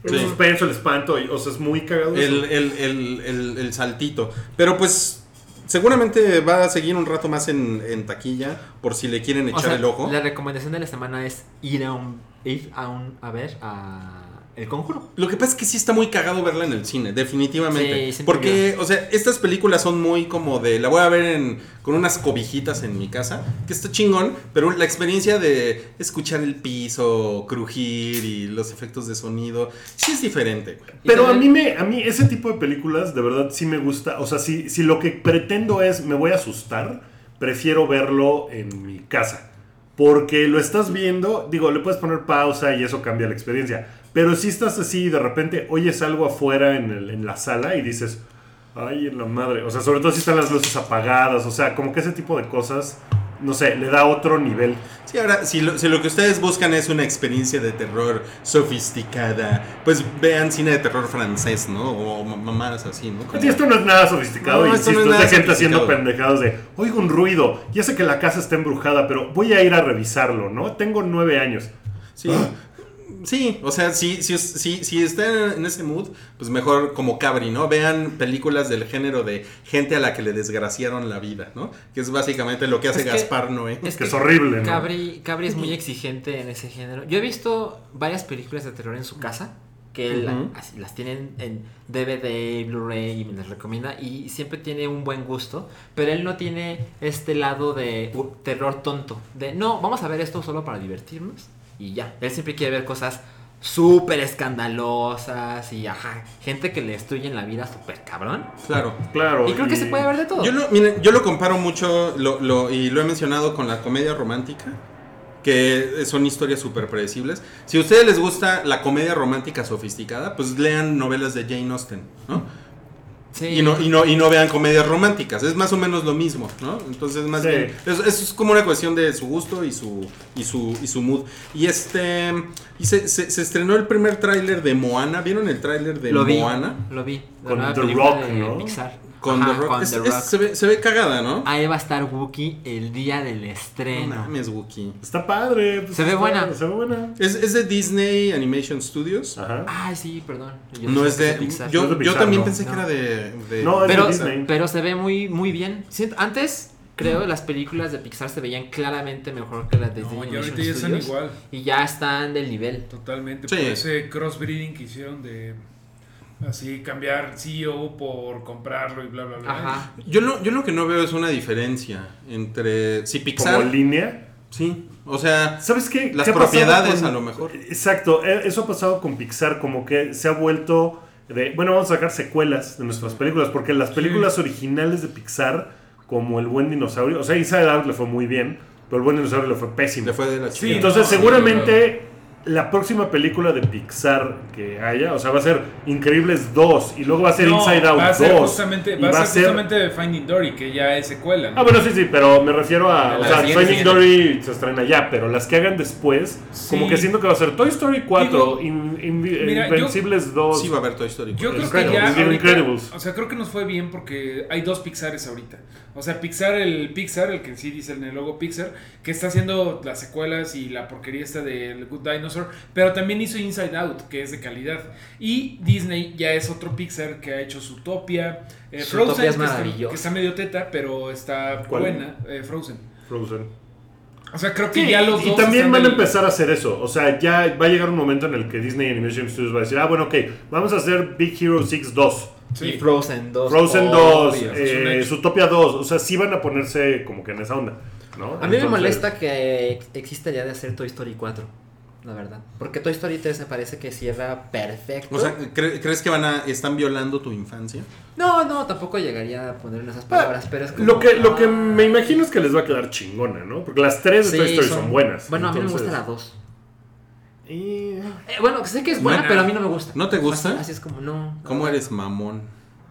El Sí. suspenso, el espanto, y- o sea, es muy cagado. eso. el, el, el, el, el saltito. Pero pues seguramente va a seguir un rato más en, en taquilla por si le quieren O echar sea, el ojo. la recomendación de la semana es ir a un, ir a un, a ver a El Conjuro. Lo que pasa es que sí está muy cagado verla en el cine, definitivamente. Sí, Porque, o sea, estas películas son muy como de. La voy a ver en, con unas cobijitas en mi casa, que está chingón, pero la experiencia de escuchar el piso crujir y los efectos de sonido, sí es diferente. Pero a mí me, a mí ese tipo de películas de verdad sí me gusta. O sea, si, si lo que pretendo es me voy a asustar, prefiero verlo en mi casa. Porque lo estás viendo, digo, le puedes poner pausa y eso cambia la experiencia. Pero si estás así y de repente oyes algo afuera en, el- en la sala y dices, ay, en la madre. O sea, sobre todo si están las luces apagadas. O sea, como que ese tipo de cosas, no sé, le da otro nivel. Sí, ahora, si lo, si lo que ustedes buscan es una experiencia de terror sofisticada, pues vean cine de terror francés, ¿no? O ma- mamadas así, ¿no? Como- Sí, esto no es nada sofisticado, No, esto insisto, no es es de nada gente haciendo pendejadas de, oigo un ruido, ya sé que la casa está embrujada, pero voy a ir a revisarlo, ¿no? Tengo nueve años. Sí. Sí, o sea, si, si, si, si están en ese mood, pues mejor como Cabri, ¿no? Vean películas del género de gente a la que le desgraciaron la vida, ¿no? Que es básicamente lo que hace Es que- Gaspar Noé. que es horrible, ¿no? Cabri, Cabri es muy exigente en ese género. Yo he visto varias películas de terror en su casa que él las tienen en DVD, Blu-ray y me las recomienda y siempre tiene un buen gusto, pero él no tiene este lado de uh, terror tonto, de no, vamos a ver esto solo para divertirnos y ya. Él siempre quiere ver cosas súper escandalosas y ajá, gente que le destruyen la vida súper cabrón. Claro. Claro. Y creo que se puede ver de todo. Yo lo, miren, yo lo comparo mucho lo, lo- y lo he mencionado con la comedia romántica, que son historias súper predecibles. Si a ustedes les gusta la comedia romántica sofisticada, pues lean novelas de Jane Austen, ¿no? Sí. Y no, y, no, y no vean comedias románticas, es más o menos lo mismo, ¿no? Entonces, más Sí. bien, es, es como una cuestión de su gusto y su, y su, y su mood. Y este, y se, se- se estrenó el primer tráiler de Moana, ¿vieron el tráiler de lo vi, Moana? lo vi. La Con The Rock, de ¿no? Pixar. Con Ajá, The Rock. con Es- The es- Rock. se, ve, se ve cagada, ¿no? Ahí va a estar Wookiee el día del No estreno. mames, Wookie. Está padre. pues Se ve está- buena. Se ve buena. Es, es de Disney Animation Studios. Ajá. Ay, sí, perdón. Yo No es de. Pixar. Yo, No es de yo Pixar, también no. pensé que No. era de. de- No, es de Disney. pero se ve muy, muy bien. Antes, creo, las películas de Pixar se veían claramente mejor que las de No, Disney y ahorita Animation ya están Studios. igual. Y ya están del nivel. Totalmente. Sí. Por ese crossbreeding que hicieron de así cambiar CEO por comprarlo y bla bla bla. Ajá. Yo, lo, yo lo que no veo es una diferencia entre. Si Pixar. Como línea. Sí. O sea. ¿Sabes qué? Las ¿Qué ha pasado propiedades, con- a lo mejor. Exacto, e- eso ha pasado con Pixar, como que se ha vuelto de, bueno, vamos a sacar secuelas de nuestras películas, porque las películas originales de Pixar, como El Buen Dinosaurio, o sea, Inside Out le fue muy bien, pero El Buen Dinosaurio le fue pésimo. Le fue de la Sí, chingada. Entonces, no, seguramente la próxima película de Pixar que haya, o sea, va a ser Increíbles 2 y luego va a ser No, Inside Out va a ser 2. justamente, y va a ser justamente de Finding Dory, que ya es secuela. ¿no? Ah, bueno, sí, sí, pero me refiero a. O sea, Finding siguiente. Dory se estrena ya, pero las que hagan después, Sí. como que siento que va a ser Toy Story 4, Digo, In- In- mira, yo- Invencibles 2. Sí va a haber Toy Story. Yo creo que Incredibles, ya ahorita- Incredibles. o sea, creo que nos fue bien porque hay dos Pixares ahorita. O sea, Pixar, el Pixar, el que sí dice en el logo Pixar, que está haciendo las secuelas y la porquería esta del Good Dinosaur, pero también hizo Inside Out, que es de calidad. Y Disney ya es otro Pixar que ha hecho Zootopia, eh, Zootopia Frozen, es que, está, maravilloso. que está medio teta, pero está ¿Cuál? buena, eh, Frozen. Frozen. O sea, creo que Sí, ya los y dos también están van a empezar a hacer eso. O sea, ya va a llegar un momento en el que Disney Animation Studios va a decir, ah, bueno, ok, vamos a hacer Big Hero 6 2. Sí. Y Frozen 2. Frozen obvio. 2, es un eh. Zootopia 2. O sea, sí van a ponerse como que en esa onda. ¿no? A mí me molesta que exista ya de hacer Toy Story 4. La verdad. Porque Toy Story 3 me parece que cierra perfecto. O sea, ¿cre- ¿crees que van a están violando tu infancia? no, no, tampoco llegaría a poner en esas Ah, palabras, pero es como. Lo que, lo que ah. me imagino es que les va a quedar chingona, ¿no? Porque las tres de Sí, Toy Story son, buenas. Bueno, a mí me gusta la 2. Y- Eh, bueno, sé que es buena, pero a mí no me gusta. ¿No te gusta? Así, así es como, no. ¿Cómo no. eres mamón?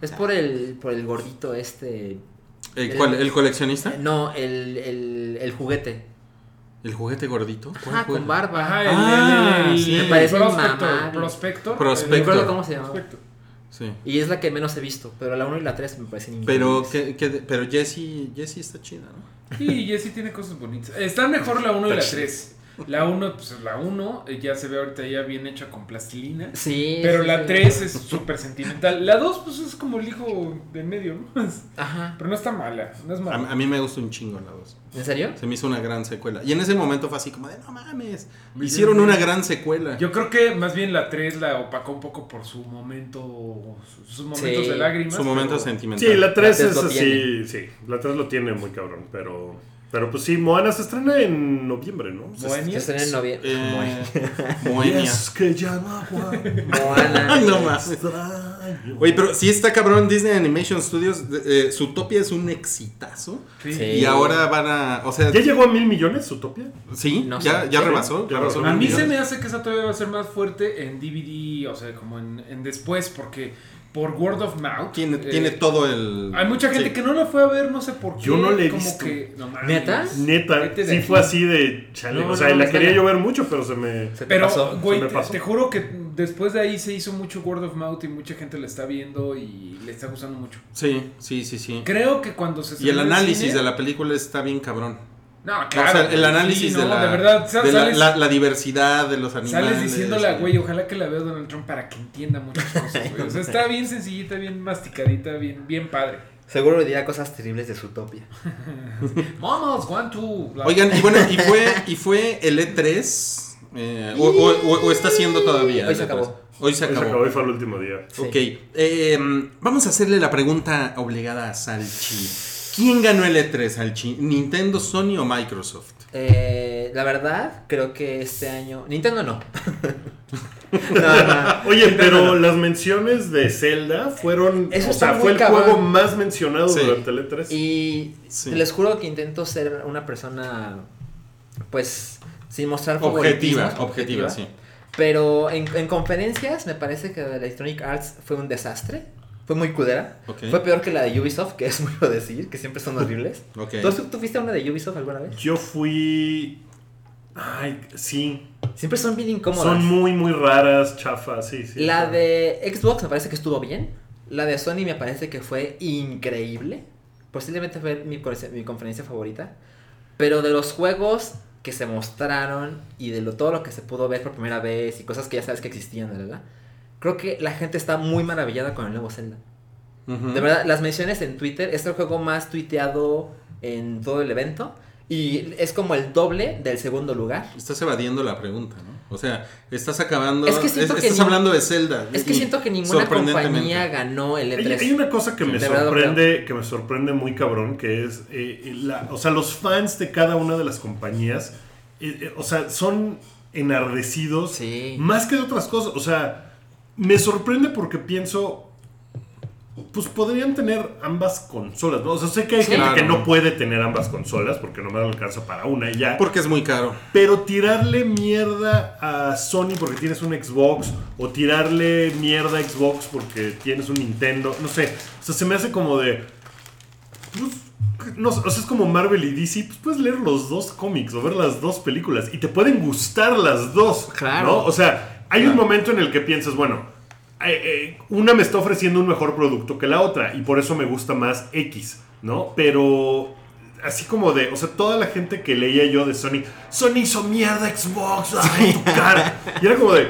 Es por el, por el gordito este. Eh, El- ¿Cuál? ¿El coleccionista? No, el, el, el juguete. ¿El juguete gordito? ¿Cuál Ajá, con barba. Ajá, el, Ah, el- el- sí. el Me parece prospector, mamable. prospector. Prospector. No cómo se llama. prospector. Sí. Y es la que menos he visto, pero la 1 y la 3 me parecen Pero. ¿qué, qué- pero Jessie, Jessie está chida, ¿no? Sí, Jessie tiene cosas bonitas. Está mejor la 1 y la 3. La 1, pues la 1 eh, ya se ve ahorita ya bien hecha con plastilina. Sí. Pero sí, la sí. 3 es súper sentimental. La 2, pues es como el hijo de medio, ¿no? Ajá. Pero no está mala, no es A, mala. a mí me gusta un chingo la 2. ¿En serio? Se me hizo una gran secuela. Y en ese momento fue así como de, no mames, hicieron una gran secuela. Yo creo que más bien la 3 la opacó un poco por su momento, sus momentos Sí. de lágrimas. Su momento pero- sentimental. Sí, la 3 La es así, sí, la 3 lo tiene muy cabrón, pero pero pues sí, Moana se estrena en noviembre, ¿no? Se- Moenia. Se estrena en noviembre. Eh, Moenia. Es que ya no. Moana. Ay, no más. Extraño. Oye, pero sí está cabrón Disney Animation Studios. eh, Zootopia es un exitazo. Sí. Sí. Y ahora van a. O sea, ¿Ya llegó a mil millones Zootopia? sí, No ya, sé. ya ¿Sí? rebasó. Ya rebasó. A mil mí se me hace que esa todavía va a ser más fuerte en DVD, o sea, como en, en después, porque por word of mouth. Tiene, eh, tiene todo el. Hay mucha gente Sí. que no la fue a ver, no sé por qué. Yo no la he como visto. Que, no. ¿Neta? Neta, sí aquí. fue así de chale. No, o sea, no, la quería yo ver mucho, pero se me. Se te Pero, pasó. güey, se me te, pasó. te juro que después de ahí se hizo mucho word of mouth y mucha gente la está viendo y le está gustando mucho. Sí, sí, sí, sí. Creo que cuando se Y el análisis cine- de la película está bien cabrón. No, O claro. sea, el análisis sí, de, no, la, de verdad, de la, sales, la- la diversidad de los animales. sales diciéndole a güey, ojalá que la vea Donald Trump para que entienda muchas cosas, güey. O sea, está bien sencillita, bien masticadita, bien, bien padre. Seguro diría cosas terribles de Zootopia. Vamos, one, two. Oigan, y bueno, y fue, y fue el E3. eh, o, o- o- o está siendo todavía. Hoy el se E3. acabó. Hoy se Hoy se acabó. acabó y fue el último día. Sí. Ok, eh, vamos a hacerle la pregunta obligada a Salchi. ¿Quién ganó el E3, Salchi? ¿Nintendo, Sony o Microsoft? Eh, la verdad, creo que este año. Nintendo no. no, no. Oye, pero las menciones de Zelda fueron. Eso o sea, fue el cabrón. juego más mencionado Sí. durante el E3. Y Sí. les juro que intento ser una persona, pues, sin mostrar Objetiva, favoritismo, objetiva, sí. Pero en, en conferencias me parece que Electronic Arts fue un desastre. Fue muy culera. Ok. Fue peor que la de Ubisoft, que es mucho decir, que siempre son horribles. Ok. ¿Tú, tú fuiste a una de Ubisoft alguna vez? Yo fui. Ay, sí. Siempre son bien incómodas. Son muy, muy raras, chafas, sí, sí. La de Xbox me parece que estuvo bien. La de Sony me parece que fue increíble. Posiblemente fue mi, conferencia- mi conferencia favorita. Pero de los juegos que se mostraron y de lo, todo lo que se pudo ver por primera vez y cosas que ya sabes que existían, ¿verdad? Creo que la gente está muy maravillada con el nuevo Zelda. De verdad, las menciones en Twitter es el juego más tuiteado en todo el evento. Y es como el doble del segundo lugar. Estás evadiendo la pregunta, ¿no? O sea, estás acabando. Es que siento que estás ni- hablando de Zelda. Es que siento que ninguna compañía ganó el E Hay, E3. hay una cosa que me verdad sorprende, que me sorprende muy cabrón, que es, eh, la, o sea, los fans de cada una de las compañías, eh, eh, o sea, son enardecidos Sí. más que de otras cosas. O sea, me sorprende porque pienso, pues podrían tener ambas consolas, ¿no? O sea, sé que hay Sí. gente que no puede tener ambas consolas porque no me alcanza para una y ya. Porque es muy caro. Pero tirarle mierda a Sony porque tienes un Xbox o tirarle mierda a Xbox porque tienes un Nintendo, no sé, o sea, se me hace como de pues, no, sé, o sea, es como Marvel y DC, pues puedes leer los dos cómics o ver las dos películas y te pueden gustar las dos, Claro. ¿no? O sea, hay un momento en el que piensas, bueno, eh, eh, una me está ofreciendo un mejor producto que la otra y por eso me gusta más X, ¿no? Pero así como de, o sea, toda la gente que leía yo de Sony, Sony hizo mierda Xbox, ay, tu cara. Y era como de,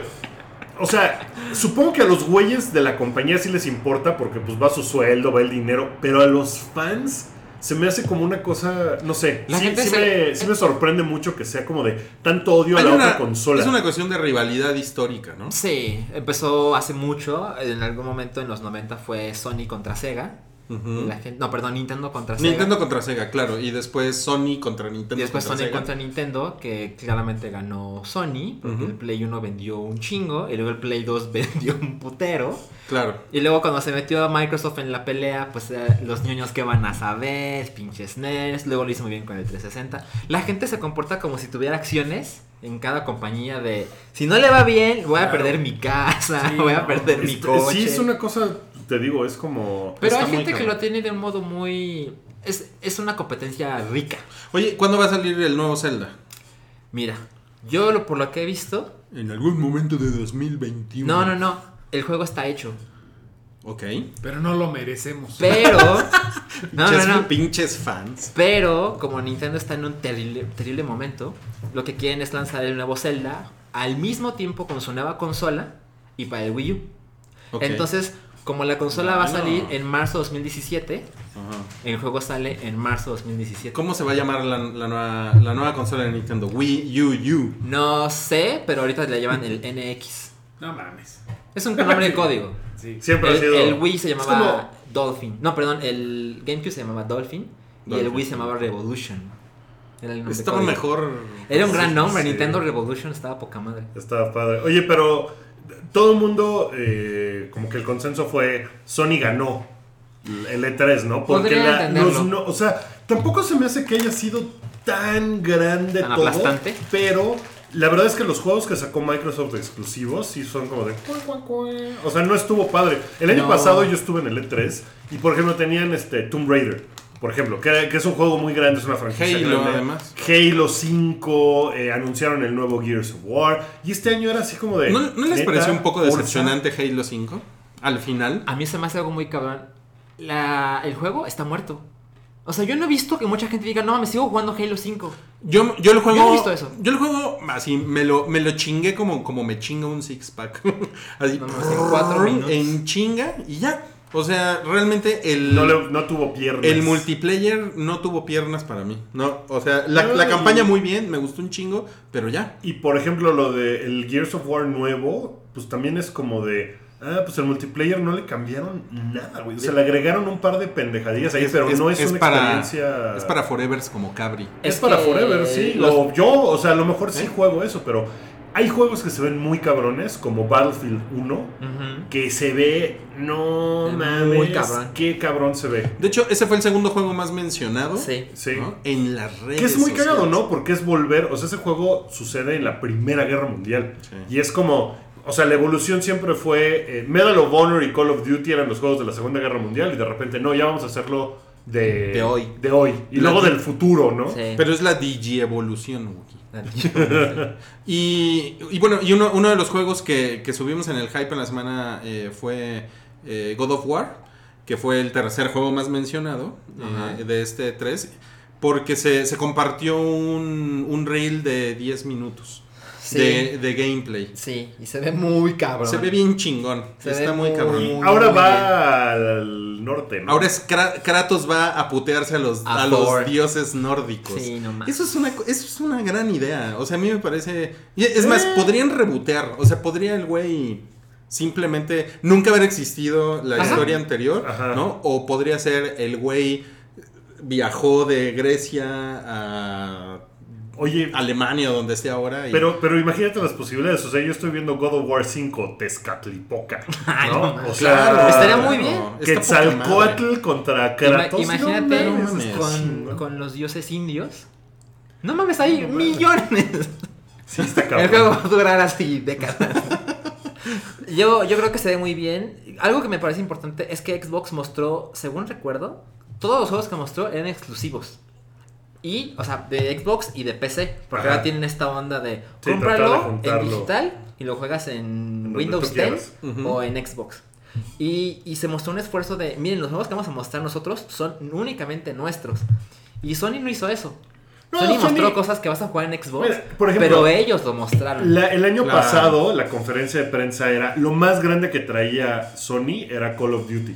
o sea, supongo que a los güeyes de la compañía sí les importa porque pues va su sueldo, va el dinero, pero a los fans se me hace como una cosa, no sé, La sí, gente sí se- me, sí me sorprende mucho que sea como de tanto odio a la una- otra consola. Es una cuestión de rivalidad histórica, ¿no? Sí, empezó hace mucho. En algún momento en los 90 fue Sony contra Sega. La gente- no, perdón, Nintendo contra Sega. Nintendo contra Sega, claro. Y después Sony contra Nintendo. y después contra Sony Sega. contra Nintendo, que claramente ganó Sony, porque el Play 1 vendió un chingo, y luego el Play 2 vendió un putero. Claro. Y luego cuando se metió Microsoft en la pelea, pues eh, los niños que van a saber, pinches nerds, luego lo hizo muy bien con el 360. La gente se comporta como si tuviera acciones en cada compañía de, si no le va bien, voy a perder mi casa, Sí, voy a no, perder mi coche. Sí, es una cosa, te digo, es como... Pero hay gente que lo tiene de un modo muy es, es una competencia rica. Oye, ¿cuándo va a salir el nuevo Zelda? Mira, yo lo, por lo que he visto, En algún momento de 2021. no, no, no, el juego está hecho. Ok. Pero no lo merecemos. Pero, no, no, Pinches- no. Pinches fans. Pero como Nintendo está en un terrible, terrible momento, lo que quieren es lanzar el nuevo Zelda al mismo tiempo con su nueva consola y para el Wii U. Ok. Entonces, como la consola va a salir en marzo 2017, Ajá. el juego sale en marzo 2017. ¿Cómo se va a llamar la, la nueva, la nueva consola de Nintendo? Wii U U. No sé, pero ahorita le llaman el NX. No mames. Es un nombre de código. Sí. Siempre ha El, sido. el Wii se llamaba Dolphin. No, perdón, el GameCube se llamaba Dolphin. Y el. Wii se llamaba Revolution. Era el nombre Estaba código. mejor. Era un gran Sí, nombre, sí. Nintendo Revolution estaba poca madre. Estaba padre. Oye, pero todo el mundo, eh, como que el consenso fue, Sony ganó el E3, ¿no? Porque la, entenderlo. los no- o sea, tampoco se me hace que haya sido tan grande Tan todo, aplastante. pero la verdad es que los juegos que sacó Microsoft exclusivos sí son como de... O sea, no estuvo padre. El año No. pasado yo estuve en el E3 y, por ejemplo, tenían este Tomb Raider. Por ejemplo, que, que es un juego muy grande, es una franquicia Halo, grande. además. Halo 5, eh, anunciaron el nuevo Gears of War. Y este año era así como de. ¿No, ¿no les neta, pareció un poco decepcionante Halo 5? Al final. A mí se me hace algo muy cabrón. La, el juego está muerto. O sea, yo no he visto que mucha gente diga, no, me sigo jugando Halo 5. Yo, yo lo juego. Yo no he visto eso. Yo lo juego así, me lo, me lo chingué como, como me chinga un six pack. así, No, no, en cuatro. En chinga y ya. O sea, realmente el. No, le- no tuvo piernas. El multiplayer no tuvo piernas para mí. No, o sea, la, campaña muy bien, me gustó un chingo, pero ya. Y por ejemplo, lo de el Gears of War nuevo, pues también es como de. Ah, pues el multiplayer no le cambiaron nada, güey. O sea, le agregaron un par de pendejadillas ahí, pero no es, una para, experiencia. Es para Forevers como Cabri. Es, Es para que Forever, sí. los- O yo, o sea, a lo mejor sí ¿Eh? juego eso, pero hay juegos que se ven muy cabrones, como Battlefield 1, que se ve. No Es mames. muy cabrón. Qué cabrón se ve. De hecho, ese fue el segundo juego más mencionado. Sí. Sí. ¿no? En las redes. Que es muy sociales. cagado, ¿no? Porque es volver, o sea, ese juego sucede en la Primera Guerra Mundial. Sí. Y es como, o sea, la evolución siempre fue, eh, Medal of Honor y Call of Duty eran los juegos de la Segunda Guerra Mundial y de repente, no, ya vamos a hacerlo de, De hoy. De hoy. Y La luego del futuro, ¿no? Sí. Pero es la Digi-evolución, Wookie. Y, y bueno, y uno, uno de los juegos que, que subimos en el hype en la semana eh, fue eh, God of War, que fue el tercer juego más mencionado eh, de este 3, porque se, se compartió un, un reel de 10 minutos Sí. de, de gameplay. Sí, y se ve muy cabrón. Se ve bien chingón, Se está ve muy muy- cabrón. muy- Ahora muy va al norte, ¿no? Ahora es Kra- Kratos va a putearse a los, A a los dioses nórdicos. Sí, no mames. Eso es, una, eso es una gran idea. O sea, a mí me parece. Es más, Eh. podrían rebotear. O sea, podría el güey simplemente nunca haber existido la Ajá. historia anterior, Ajá. ¿no? O podría ser el güey viajó de Grecia a Oye, Alemania, donde esté ahora. y- pero, pero imagínate las posibilidades. O sea, yo estoy viendo God of War 5 Tezcatlipoca. ¿no? o sea, Claro, Estaría muy bien. Quetzalcoatl contra Ima- Kratos. imagínate no mames, con, los dioses indios. No mames, hay millones. Sí, está El cabrón. juego va a durar así décadas. yo, yo creo que se ve muy bien. Algo que me parece importante es que Xbox mostró, según recuerdo, todos los juegos que mostró eran exclusivos. Y, o sea, de Xbox y de PC. Porque Ajá. ahora tienen esta onda de Sí, de cómpralo en digital y lo juegas en Windows tú 10 quieras. Ujú. o en Xbox. Y, y se mostró un esfuerzo de, miren, los juegos que vamos a mostrar nosotros son únicamente nuestros. Y Sony no hizo eso. No, Sony, mostró cosas que vas a jugar en Xbox, Mira, por ejemplo, pero ellos lo mostraron. La- el año Claro. pasado, la conferencia de prensa era. Lo más grande que traía Sony era Call of Duty.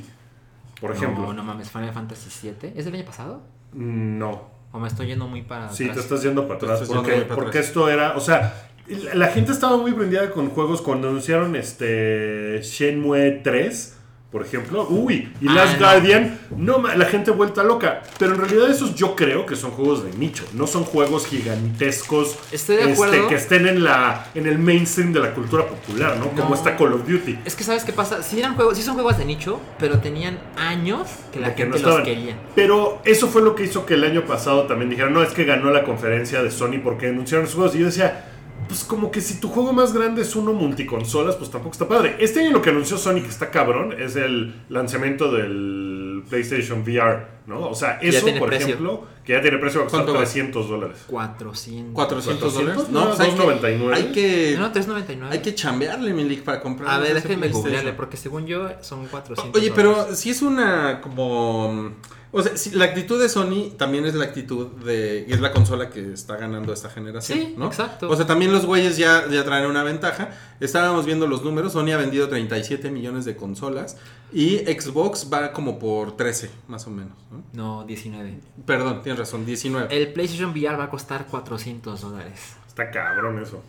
Por ejemplo. No, no mames, Final Fantasy VII. ¿Es del año pasado? No. ¿O me estoy yendo muy para Sí, atrás? te estás yendo para atrás. Porque, para porque atrás. esto era. O sea, la, la gente estaba muy prendida con juegos cuando anunciaron este. Shenmue 3. Por ejemplo, uy, y Ah, Last. Guardian, no, la gente vuelta loca. Pero en realidad esos yo creo que son juegos de nicho, no son juegos gigantescos Estoy de este, que estén en la en el mainstream de la cultura popular, ¿no? Como está Call of Duty. Es que sabes qué pasa, sí eran juegos, sí son juegos de nicho, pero tenían años que la de que no gente los quería. Pero eso fue lo que hizo que el año pasado también dijeran, no, es que ganó la conferencia de Sony porque anunciaron sus juegos. Y yo decía, pues como que si tu juego más grande es uno multiconsolas, pues tampoco está padre. Este año lo que anunció Sony que está cabrón es el lanzamiento del PlayStation VR ¿no? O sea, eso, por precio. ejemplo, que ya tiene precio, va a costar ¿Cuánto va? 300 dólares. 400. 400 dólares. No, pues hay que- 2.99. Hay que, No, 399. hay que chambearle, mi league, para comprar. A ver, déjenme googlearle, porque según yo son 400. Oye, dólares. pero si es una como... O sea, si la actitud de Sony también es la actitud de... Y es la consola que está ganando esta generación, Sí, ¿no? exacto. O sea, también los güeyes ya, ya traen una ventaja. Estábamos viendo los números. Sony ha vendido 37 millones de consolas. Y Xbox va como por 13, más o menos. ¿no? No, 19. Perdón, tienes razón, 19. El PlayStation VR va a costar 400 dólares. Está cabrón eso.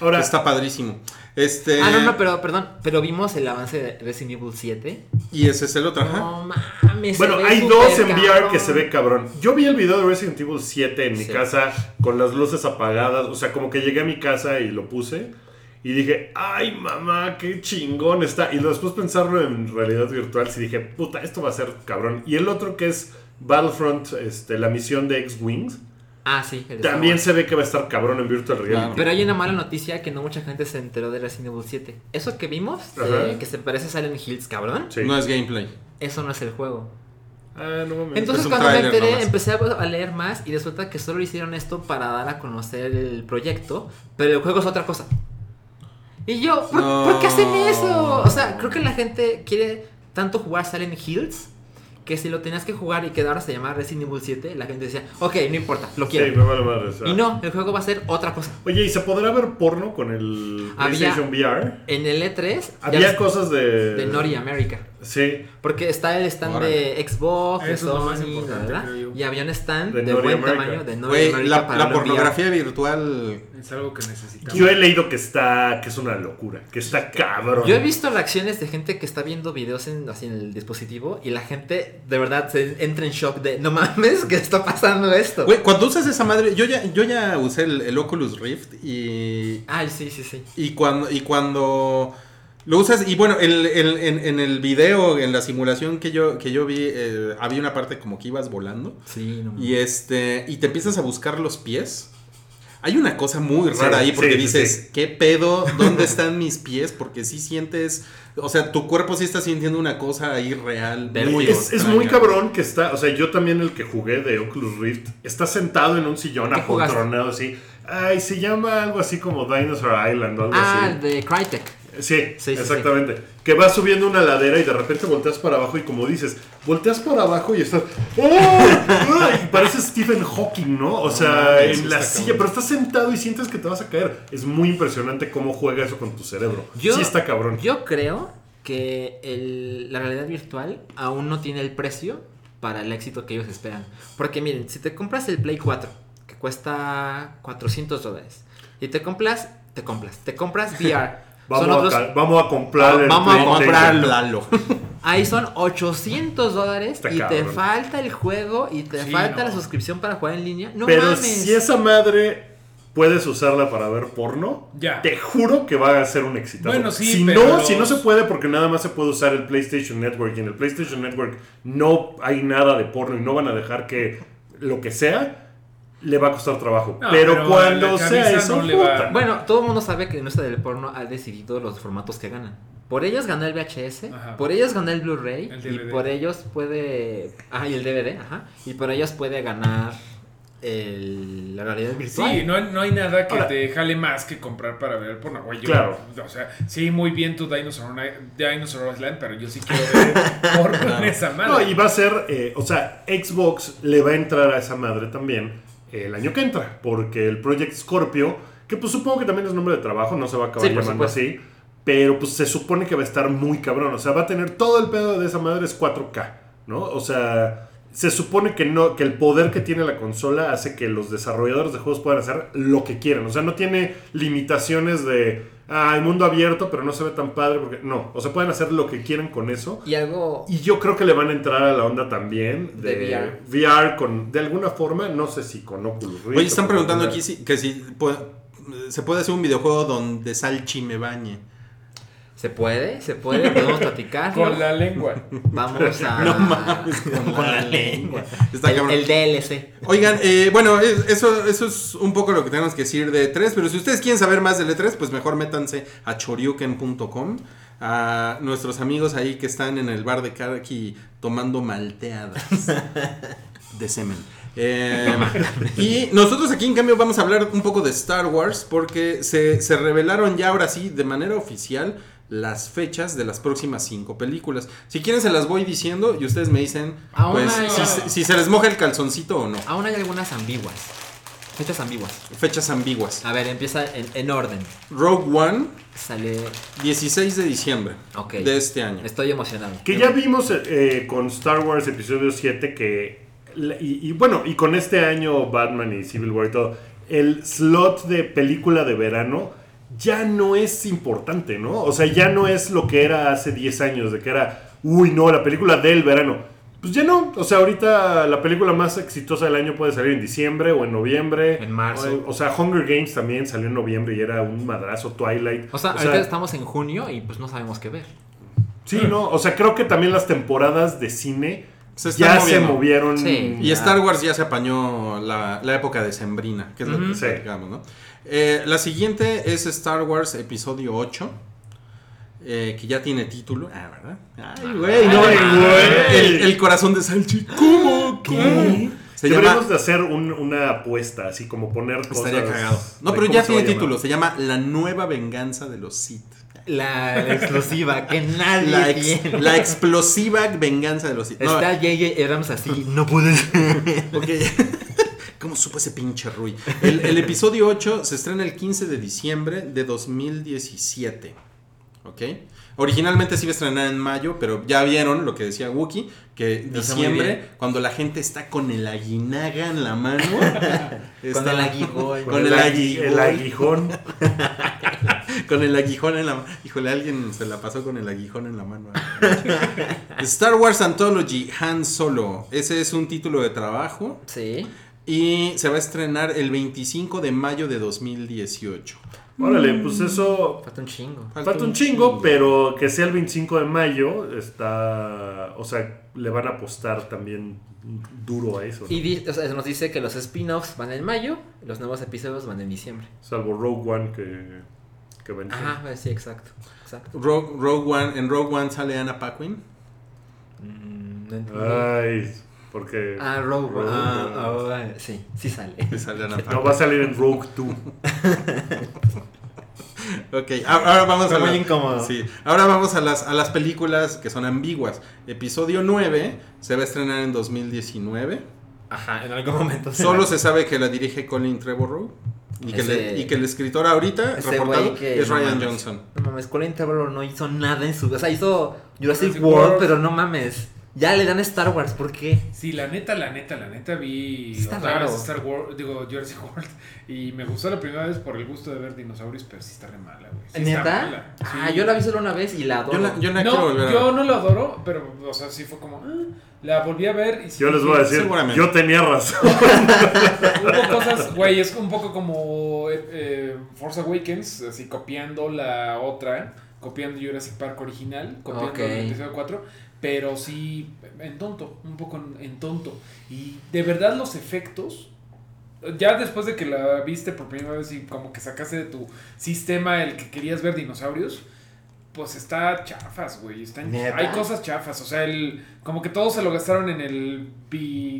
Ahora, Está padrísimo. Este... Ah, no, no, pero perdón. Pero vimos el avance de Resident Evil 7. Y ese es el otro, ajá. No mames. se Bueno, ve hay dos en VR cabrón. que se ve cabrón. Yo vi el video de Resident Evil 7 en mi Sí. casa con las luces apagadas. O sea, como que llegué a mi casa y lo puse. Y dije, ay mamá, qué chingón está. Y después pensarlo en realidad virtual, sí dije, puta, esto va a ser cabrón. Y el otro que es Battlefront, este, la misión de X-Wings, Ah, sí. el también se ve que va a estar cabrón en Virtual Reality. Pero hay una mala noticia que no mucha gente se enteró de Resident Evil 7. Eso que vimos, eh, que se parece a Silent Hills, cabrón, Sí. No es gameplay. eso no es el juego. Ah, no mames. Entonces cuando me enteré, nomás. empecé a a leer más y resulta que solo hicieron esto para dar a conocer el proyecto, pero el juego es otra cosa. Y yo, ¿por, No. ¿por qué hacen eso? O sea, creo que la gente quiere tanto jugar Silent Hills que si lo tenías que jugar y que ahora se llama Resident Evil 7, la gente decía, ok, no importa, lo Sí, quiero. me vale madre. y no, el juego va a ser otra cosa. Oye, ¿y se podrá ver porno con el Había- PlayStation VR? En el E3 ya Había cosas de... de Nori America. Sí, Porque está el stand de Xbox, de Eso es lo más Sony, importante, ¿verdad? creo yo. Y había un stand De de, buen America. tamaño de America la, para la VR. pornografía virtual... Es algo que necesitamos. yo he leído que está, que es una locura, que está cabrón. Yo he visto reacciones de gente que está viendo videos en, así en el dispositivo y la gente de verdad se entra en shock de no mames, ¿qué está pasando esto? Güey, cuando usas esa madre, yo ya, yo ya usé el, el Oculus Rift y, Ay, sí, sí, sí. y cuando y cuando lo usas y bueno, el, el- en, en el video, en la simulación que yo que yo vi, eh, había una parte como que ibas volando Sí, no y este y te empiezas a buscar los pies. Hay una cosa muy Sí, rara ahí porque sí, sí, dices, sí. ¿qué pedo? ¿Dónde están mis pies? Porque sí sientes, o sea, tu cuerpo sí está sintiendo una cosa ahí real. Muy Es, es muy cabrón que está, o sea, yo también el que jugué de Oculus Rift, está sentado en un sillón apoltronado así. Ay, se llama algo así como Dinosaur Island o algo Ah, así. el de Crytek. Sí, sí, exactamente. Que vas subiendo una ladera y de repente volteas para abajo y como dices, volteas para abajo y estás... ¡Oh! ¡Ah! Y pareces Stephen Hawking, ¿no? O sea, mames, en la silla, cabrón. pero estás sentado y sientes que te vas a caer. Es muy impresionante cómo juega eso con tu cerebro. Yo- sí está cabrón. Yo creo que el- la realidad virtual aún no tiene el precio para el éxito que ellos esperan. Porque miren, si te compras el Play 4, que cuesta 400 dólares, y te compras, te compras, te compras VR. Vamos, son a, otros, ca- vamos a comprar Va- el vamos a comprarlo. Ahí son 800 dólares Está y te falta el juego y te Sí, falta no. la suscripción para jugar en línea. No Pero mames. si esa madre puedes usarla para ver porno, Ya. te juro que va a ser un éxito. Bueno, sí, si pero no, si no se puede porque nada más se puede usar el PlayStation Network y en el PlayStation Network no hay nada de porno y no van a dejar que lo que sea le va a costar trabajo. No, pero, pero cuando sea eso, no va-. Bueno, todo el mundo sabe que la industria del porno ha decidido los formatos que ganan. Por ellos ganó el VHS, Ajá. por ellos ganó el Blu-ray El y por ellos puede... Ah, y el DVD, ajá. Y por ellos puede ganar el- la realidad virtual. Sí, no, hay- no hay nada que Ahora- te jale más que comprar para ver porno. Güey, yo- Claro. O sea, sí, muy bien tu Dinosaur, Dinosaur Island, pero yo sí quiero ver porno en esa madre. No, y va a ser, eh, o sea, Xbox le va a entrar a esa madre también el año que entra, porque el Project Scorpio, que pues supongo que también es nombre de trabajo, no se va a acabar Sí, llamando así, pero pues se supone que va a estar muy cabrón, o sea, va a tener todo el pedo de esa madre es 4K, ¿no? O sea, se supone que no que el poder que tiene la consola hace que los desarrolladores de juegos puedan hacer lo que quieran, o sea, no tiene limitaciones de ah, el mundo abierto, pero no se ve tan padre porque no, o sea, pueden hacer lo que quieran con eso. Y algo... Y yo creo que le van a entrar a la onda también de, De VR. con, de alguna forma, no sé si con Oculus Rift. Oye, están preguntando aquí si, que si puede- se puede hacer un videojuego donde Salchi me bañe. ¿Se puede? ¿Se puede? ¿Podemos platicar? Con la lengua. Vamos a... No mames, con, la lengua. Está el, cabrón. el DLC. Oigan, eh, bueno, es- eso, eso es un poco lo que tenemos que decir de E3, pero si ustedes quieren saber más del E3, pues mejor métanse a choryuken.com, a nuestros amigos ahí que están en el bar de Karaki tomando malteadas de semen. Eh, y nosotros aquí en cambio vamos a hablar un poco de Star Wars porque se, se revelaron ya ahora sí de manera oficial las fechas de las próximas cinco películas. Si quieren se las voy diciendo y ustedes me dicen pues, hay- si, se- si se les moja el calzoncito o no. Aún hay algunas ambiguas. Fechas ambiguas. Fechas ambiguas. A ver, empieza en, en orden. Rogue One, Sale... 16 de diciembre Ok. de este año. Estoy emocionado. Que ya vimos eh, con Star Wars Episodio 7 que. Y, y bueno, y con este año Batman y Civil War y todo, el slot de película de verano ya no es importante, ¿no? O sea, ya no es lo que era hace 10 años, de que era, uy, no, la película del verano. Pues ya no, o sea, ahorita la película más exitosa del año puede salir en diciembre o en noviembre. En marzo. O, o sea, Hunger Games también salió en noviembre y era un madrazo, Twilight. O sea, ahorita estamos en junio y pues no sabemos qué ver. Sí, no, o sea, creo que también las temporadas de cine Se ya se movieron. Sí. Y Star Wars ya se apañó la, la época de Sembrina, que es lo que platicamos, ¿no? Eh, la siguiente es Star Wars Episodio 8. eh, que ya tiene título. Ah, ¿verdad? Ay, güey, no, güey. El, el corazón de Salchi. ¿Cómo? ¿Qué? Se Deberíamos llama. de hacer un- una apuesta, así como poner cosas. Estaría cagado. No, pero cómo ya tiene título. Se llama La nueva venganza de los Sith. La exclusiva que nadie La, ex- tiene. la explosiva venganza de los Sith. No, Está J.J. Abrams así, no puede ser. Ok. ¿Cómo supo ese pinche Rui? El, el episodio 8 se estrena el 15 de diciembre de 2017. ¿Ok? Originalmente se iba a estrenar en mayo, pero ya vieron lo que decía Wookie, que diciembre, cuando la gente está con el aguinaga en la mano. Con el aguijón. Con el agui- aguijón. el aguijón. Con el aguijón en la mano. Híjole, alguien se la pasó con el aguijón en la mano. Star Wars Anthology Han Solo. Ese es un título de trabajo. Sí. Y se va a estrenar el 25 de mayo de 2018. Órale, pues eso. Falta un chingo. Falta un chingo, pero que sea el 25 de mayo, está. O sea, le van a apostar también duro a eso. ¿no? Y di- o sea, nos dice que los spin-offs van en mayo, los nuevos episodios van en diciembre. Salvo Rogue One que, que va en Ajá, pues sí, exacto. exacto. Rogue, Rogue One, en Rogue One sale Anna Paquin. Mm, no entendí. Ay, porque. ah, Rogue. Rogue Ah, ah, sí, sí sale. Que sale Paquin. No, va a salir en Rogue 2. Ok, ahora vamos a muy incómodo. Sí, ahora vamos a las, a las películas que son ambiguas. Episodio 9 se va a estrenar en 2019. Ajá, en algún momento. Solo se sabe que la dirige Colin Trevorrow. Y que, Ese- le- y que el escritor ahorita reportado que. es no Ryan mames. Johnson. No mames, Colin Trevorrow no hizo nada en su. O sea, hizo Jurassic, Jurassic World, World. pero no mames. Ya le dan Star Wars, ¿por qué? Sí, la neta, la neta, la neta vi Está otra raro. vez Star Wars, digo Jurassic World y me gustó la primera vez por el gusto de ver dinosaurios, pero sí está re mala, güey. Sí está ¿Neta? mala. Ah, yo la vi solo una vez y la adoro. Yo la, yo la quiero No, yo no la adoro, pero, o sea, sí fue como, ah, la volví a ver y sí Yo les voy a decir, Seguramente. yo tenía razón. Hubo cosas, güey, es un poco como eh, eh, Force Awakens, así copiando la otra, copiando Jurassic Park original, copiando el episodio 4, pero sí en tonto, un poco en, en tonto. Y de verdad los efectos, ya después de que la viste por primera vez y como que sacaste de tu sistema el que querías ver dinosaurios, pues está chafas, güey. Están, hay cosas chafas. O sea, el, como que todos se lo gastaron en el.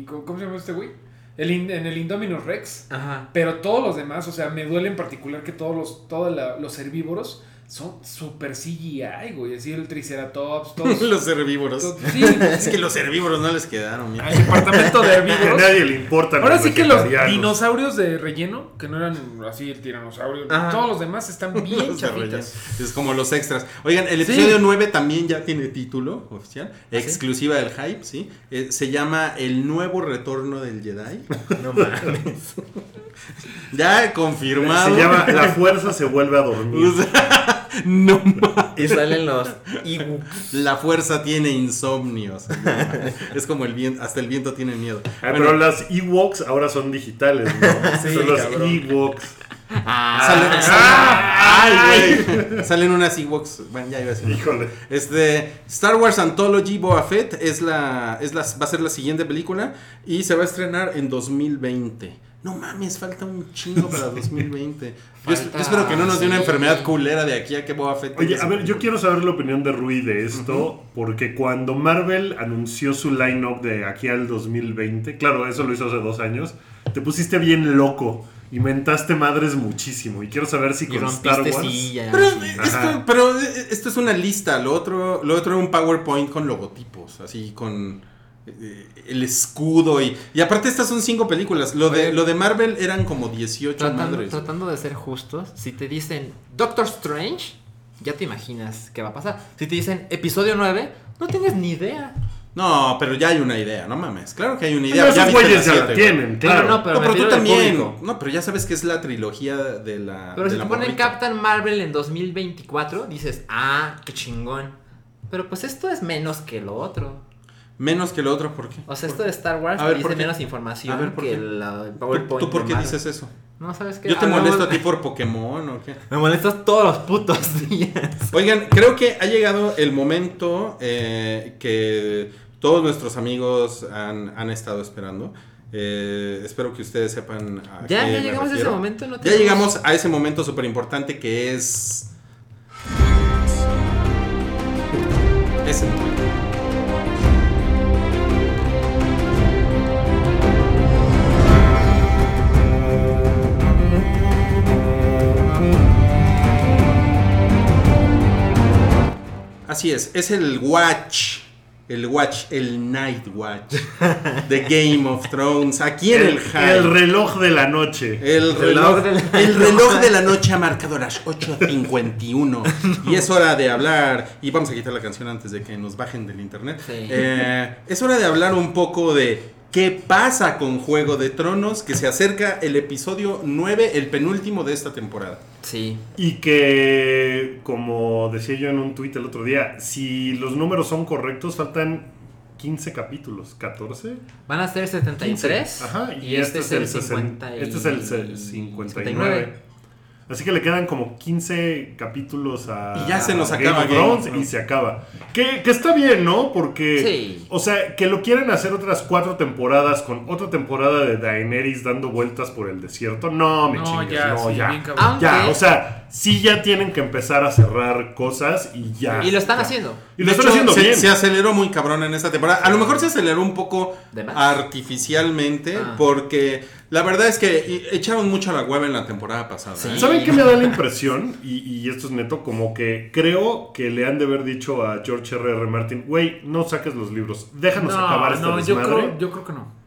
¿Cómo se llama este güey? El, in- en el Indominus Rex. Ajá. Pero todos los demás, o sea, me duele en particular que todos los, todos los herbívoros son super CGI, güey. Así el Triceratops, todos. los herbívoros. todos- sí, Es que los herbívoros no les quedaron. mira. Al departamento de Que a herbívoros. nadie le importan. Ahora los sí que los dinosaurios de relleno, que no eran así el tiranosaurio, todos los demás están bien chafitas. Es como los extras. Oigan, el Sí. episodio 9 también ya tiene título oficial, sí? exclusiva del hype, ¿sí? Eh, se llama El nuevo retorno del Jedi. No mames. ya confirmado. Se llama La fuerza se vuelve a dormir. No Y salen los Ewoks. La fuerza tiene insomnio. o sea, no, es como el viento, hasta el viento tiene miedo. Ah, Bueno, pero las Ewoks ahora son digitales, ¿no? Sí, son los. Ewoks. Ah, Salen, salen- ay, güey. Salen unas Ewoks. Bueno, ya iba a decir. Híjole. Este, Star Wars Anthology Boba Fett es la, es la, va a ser la siguiente película y se va a estrenar en 2020. No mames, falta un chingo para 2020. Yo, Falta- yo espero que no nos dé una enfermedad culera de aquí a que Boba Fett. Oye, a ver, yo quiero saber la opinión de Rui de esto, porque cuando Marvel anunció su line-up de aquí al 2020, claro, eso lo hizo hace dos años, te pusiste bien loco y mentaste madres muchísimo. Y quiero saber si y con Star Wars... sillas. Pero, eh, esto, pero eh, esto es una lista, lo otro, lo otro era un PowerPoint con logotipos, así con el escudo y, y aparte estas son cinco películas, lo de, lo de Marvel eran como 18 Tratando, madres. tratando de ser justos, si te dicen Doctor Strange, ya te imaginas qué va a pasar. Si te dicen episodio 9, no tienes ni idea. No, pero ya hay una idea, no mames, claro que hay una idea. Pero esos güeyes ya siete, la güey. tienen, claro. No, pero No, pero tú también. público. No, pero ya sabes que es la trilogía de la. Pero de si la te ponen morrita. Captain Marvel en 2024, dices, ah, qué chingón. Pero pues esto es menos que lo otro. Menos que lo otro, ¿por qué? O sea, esto de Star Wars A ver, dice menos información A ver, ¿por que el ¿Tú, PowerPoint. tú por qué dices eso? No, ¿sabes qué? Yo te Hablamos- molesto a ti por Pokémon o qué. Me molestas todos los putos días. Oigan, creo que ha llegado el momento eh, que todos nuestros amigos han, han estado esperando. Eh, espero que ustedes sepan a Ya, qué ya me llegamos a ese momento. ¿no Ya llegamos a ese momento súper importante que es... Ese. Así es, es el Watch, el Watch, el Night Watch de Game of Thrones, aquí en el, El, hype. el reloj de la noche. El reloj reloj, de la el reloj de la noche ha marcado las 8.51 y es hora de hablar, y vamos a quitar la canción antes de que nos bajen del internet, Sí. Eh, es hora de hablar un poco de qué pasa con Juego de Tronos, que se acerca el episodio 9, el penúltimo de esta temporada. Sí. Y que, como decía yo en un tuit el otro día, si los números son correctos, faltan 15 capítulos, 14. Van a ser 73. Ajá, y, este, es el sesen- 50 y- Este es el se- 59. Así que le quedan como 15 capítulos a. Y ya se nos acaba of Game of Thrones y se acaba. Que, que está bien, ¿no? Porque. Sí. O sea, que lo quieren hacer otras cuatro temporadas con otra temporada de Daenerys dando vueltas por el desierto. No, me No, chingues, ya, no, sí, ya. bien Ya, o sea, sí ya tienen que empezar a cerrar cosas y ya. Y lo están ya. haciendo. Y lo De están hecho, haciendo se, bien. se aceleró muy cabrón en esta temporada. A lo mejor se aceleró un poco artificialmente Ah. porque la verdad es que echaron mucho la hueva en la temporada pasada. Sí. ¿eh? ¿Saben qué me da la impresión? Y, y esto es neto, como que creo que le han de haber dicho a George R.R. Martin, güey, no saques los libros, déjanos acabar esta no, yo creo, yo creo que no.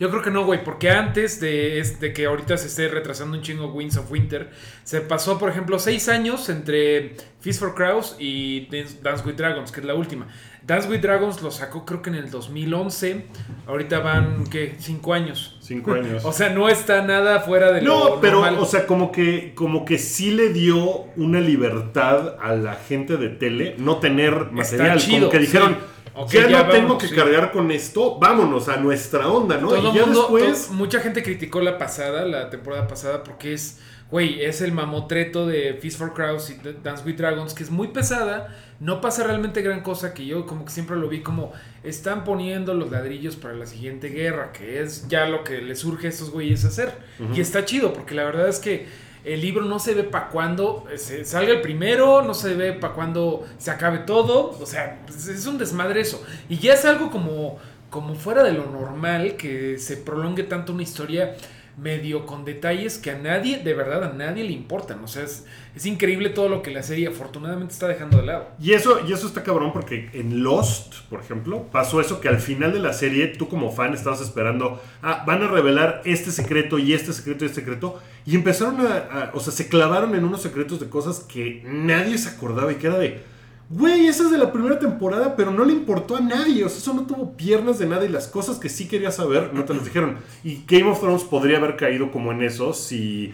Yo creo que no, güey, porque antes de, es- de que ahorita se esté retrasando un chingo Winds of Winter, se pasó, por ejemplo, seis años entre Feast for Crows y Dance with Dragons, que es la última. Dance with Dragons lo sacó creo que en el 2011, ahorita van, ¿qué? Cinco años. Cinco años. O sea, no está nada fuera de lo No, pero, normal. o sea, como que, como que sí le dio una libertad a la gente de tele no tener material. chido, como que dijeron, sí. Ya, ya no tengo que sí. cargar con esto, vámonos a nuestra onda, ¿no? Todo y ya mundo, después... mucha gente criticó la pasada, la temporada pasada, porque es, güey, es el mamotreto de Feast for Crows y Dance with Dragons, que es muy pesada. No pasa realmente gran cosa, que yo como que siempre lo vi como están poniendo los ladrillos para la siguiente guerra, que es ya lo que les surge a estos güeyes hacer. Y está chido, porque la verdad es que el libro no se ve para cuando se salga el primero, no se ve para cuando se acabe todo. O sea, pues, es un desmadre eso. Y ya es algo como, como fuera de lo normal que se prolongue tanto una historia medio con detalles que a nadie, de verdad, a nadie le importan. O sea, es, es increíble todo lo que la serie afortunadamente está dejando de lado. Y eso, y eso está cabrón porque en Lost, por ejemplo, pasó eso que al final de la serie tú como fan estabas esperando, ah, van a revelar este secreto y este secreto y este secreto. Y empezaron a, a- o sea, se clavaron en unos secretos de cosas que nadie se acordaba y que era de, güey, esa es de la primera temporada, pero no le importó a nadie. O sea, eso no tuvo piernas de nada y las cosas que sí querías saber no te las dijeron. Y Game of Thrones podría haber caído como en eso si...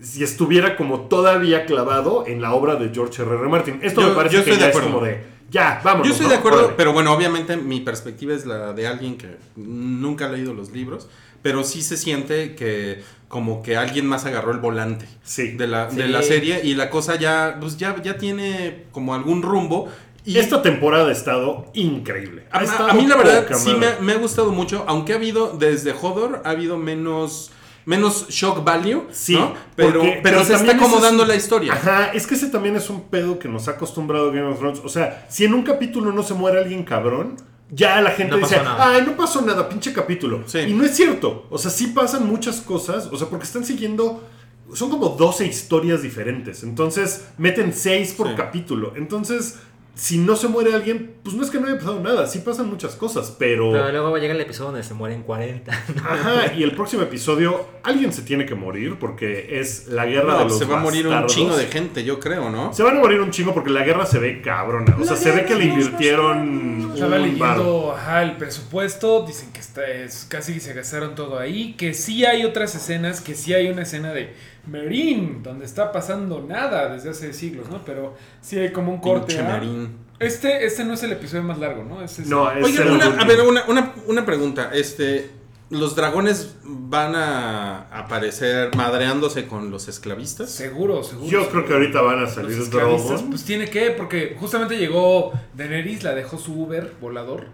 Si estuviera como todavía clavado en la obra de George R.R. Martin. Esto Yo- me parece que de ya es como de, ya, vámonos. Yo estoy ¿no? de acuerdo, Órale. pero bueno, obviamente mi perspectiva es la de alguien que nunca ha leído los libros. pero sí se siente que como que alguien más agarró el volante Sí. de la, de la serie y la cosa ya, pues ya, ya tiene como algún rumbo. Y Esta temporada ha estado increíble. a, Ha estado a mí la verdad poca sí me, ha gustado mucho, aunque ha habido desde Hodor, ha habido menos, menos shock value, Sí, ¿no? pero, porque- pero, se está acomodando es- la historia. Ajá, es que ese también es un pedo que nos ha acostumbrado Game of Thrones. O sea, si en un capítulo no se muere alguien cabrón, ya la gente No dice, ay, no pasó nada, pinche capítulo. Sí. Y no es cierto. O sea, sí pasan muchas cosas. O sea, porque están siguiendo. Son como 12 historias diferentes. Entonces, meten 6 por Sí. capítulo. Entonces, si no se muere alguien, pues no es que no haya pasado nada. Sí pasan muchas cosas, pero. Pero luego llega el episodio donde se mueren 40. Ajá, y el próximo episodio, alguien se tiene que morir porque es la guerra No, de los se va a morir un chingo de gente, yo creo, ¿no? Se van a morir un chingo porque la guerra se ve cabrona. O sea, se ve que le invirtieron Estaba leyendo ajá, el presupuesto, dicen que está, es, casi se gastaron todo ahí, que sí hay otras escenas, que sí hay una escena de Merín, donde está pasando nada desde hace siglos, ¿no? Pero sí hay como un corte. Pinche ¿ah? Merín. Este, este no es el episodio más largo, ¿no? Este es- No, el una, último. a ver, una, una, una pregunta. Este, ¿Los dragones van a aparecer madreándose con los esclavistas? Seguro, seguro. Yo creo que ahorita van a Los salir esclavistas, Drogon. pues tiene que, porque justamente llegó Daenerys, la dejó su Uber volador,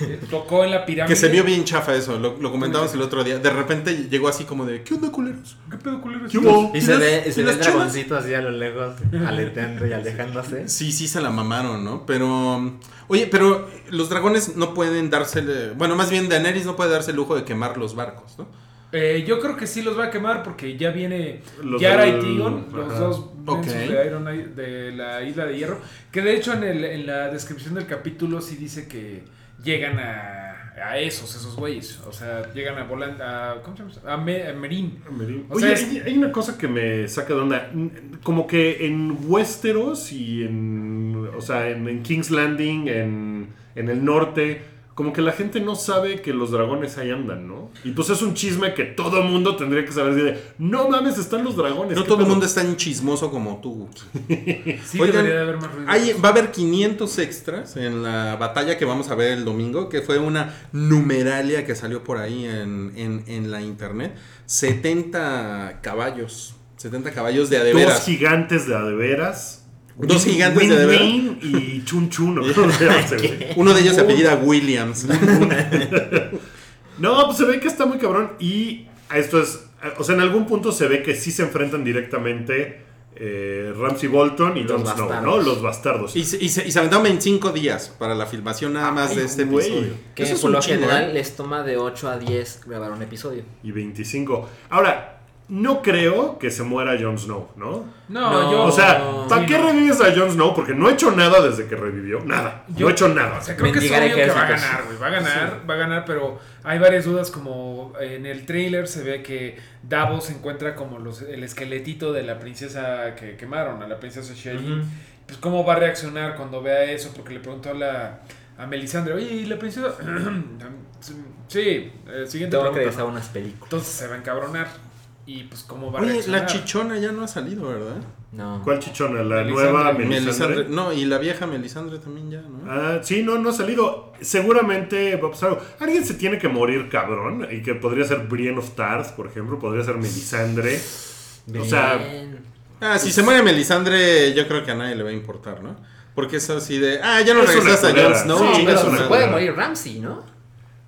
tocó en la pirámide. Que se vio bien chafa eso, lo, lo comentamos el otro día. De repente llegó así como de, ¿qué onda, culeros? ¿Qué pedo, culeros? ¿Qué hubo? Y se ve, y se ve el dragoncito así a lo lejos, aleteando y alejándose. Sí, sí se la mamaron, ¿no? Pero, oye, pero los dragones no pueden darse, bueno, más bien Daenerys no puede darse el lujo de quemar los barcos, ¿no? Eh, yo creo que sí los va a quemar porque ya viene Los Yara y Tion, los dos Ok. mensos de, Iron, de la Isla de Hierro. Que de hecho en, el, en la descripción del capítulo sí dice que llegan a, a esos, esos güeyes. O sea, llegan a Volan, a, ¿cómo se llama? A, Me- a Merín. Merín. O Oye, sea, es- hay, hay una cosa que me saca de onda. Como que en Westeros y en. O sea, en, en King's Landing, en, en el norte. Como que la gente no sabe que los dragones ahí andan, ¿no? Y pues es un chisme que todo mundo tendría que saber. de, no mames, están los dragones. No ¿qué todo el pedo?" mundo es tan chismoso como tú. Sí Oigan, debería de haber más ruido. Hay- va a haber 500 extras en la batalla que vamos a ver el domingo, que fue una numeralia que salió por ahí en, en- en la internet. 70 caballos. 70 caballos de Dos adeveras. gigantes de adeveras. Dos Win- gigantes de Win- adeveras. Win y Chun Chun. ¿no? Uno de ellos se apellida Williams. No, pues se ve que está muy cabrón. Y esto es. O sea, en algún punto se ve que sí se enfrentan directamente eh, Ramsey Bolton y Los Jon Snow, ¿no? bastardos. Los bastardos. Y se, y, y se aventaron 25 días para la filmación nada más Ay, de este güey. episodio. Que Eso es por lo general ¿eh? les toma de 8 a 10 grabar un episodio. Y 25. Ahora, no creo que se muera Jon Snow, ¿no? No, No. yo. O sea. ¿para qué no. revives a Jon Snow? Porque no ha hecho nada desde que revivió. Nada. Yo- no ha hecho nada. O sea, creo que es obvio que va a ganar, güey. Va a ganar, va a ganar, pero hay varias dudas como en el trailer se ve que Davos encuentra como los, el esqueletito de la princesa que quemaron, a la princesa Sherry. Ujú. Pues cómo va a reaccionar cuando vea eso, porque le preguntó a la a Melisandre, oye, ¿y la princesa? sí, el siguiente Tengo que pregunta, regresar a ¿no? unas películas. Entonces se va a encabronar. Y pues cómo va a Oye, reaccionar. la chichona ya no ha salido, ¿verdad? No. ¿Cuál chichona? ¿La Melisandre. nueva Melisandre. Melisandre? No, y la vieja Melisandre también ya, ¿no? Ah, sí, no, no ha salido. Seguramente va a pasar algo. Alguien se tiene que morir, cabrón. Y que podría ser Brienne of Tarth, por ejemplo. Podría ser Melisandre. O sea. Ah, si se muere Melisandre, yo creo que a nadie le va a importar, ¿no? Porque es así de, ah, ya no regresaste a. Jon Snow, Sí, una se puede morir Ramsey, ¿no?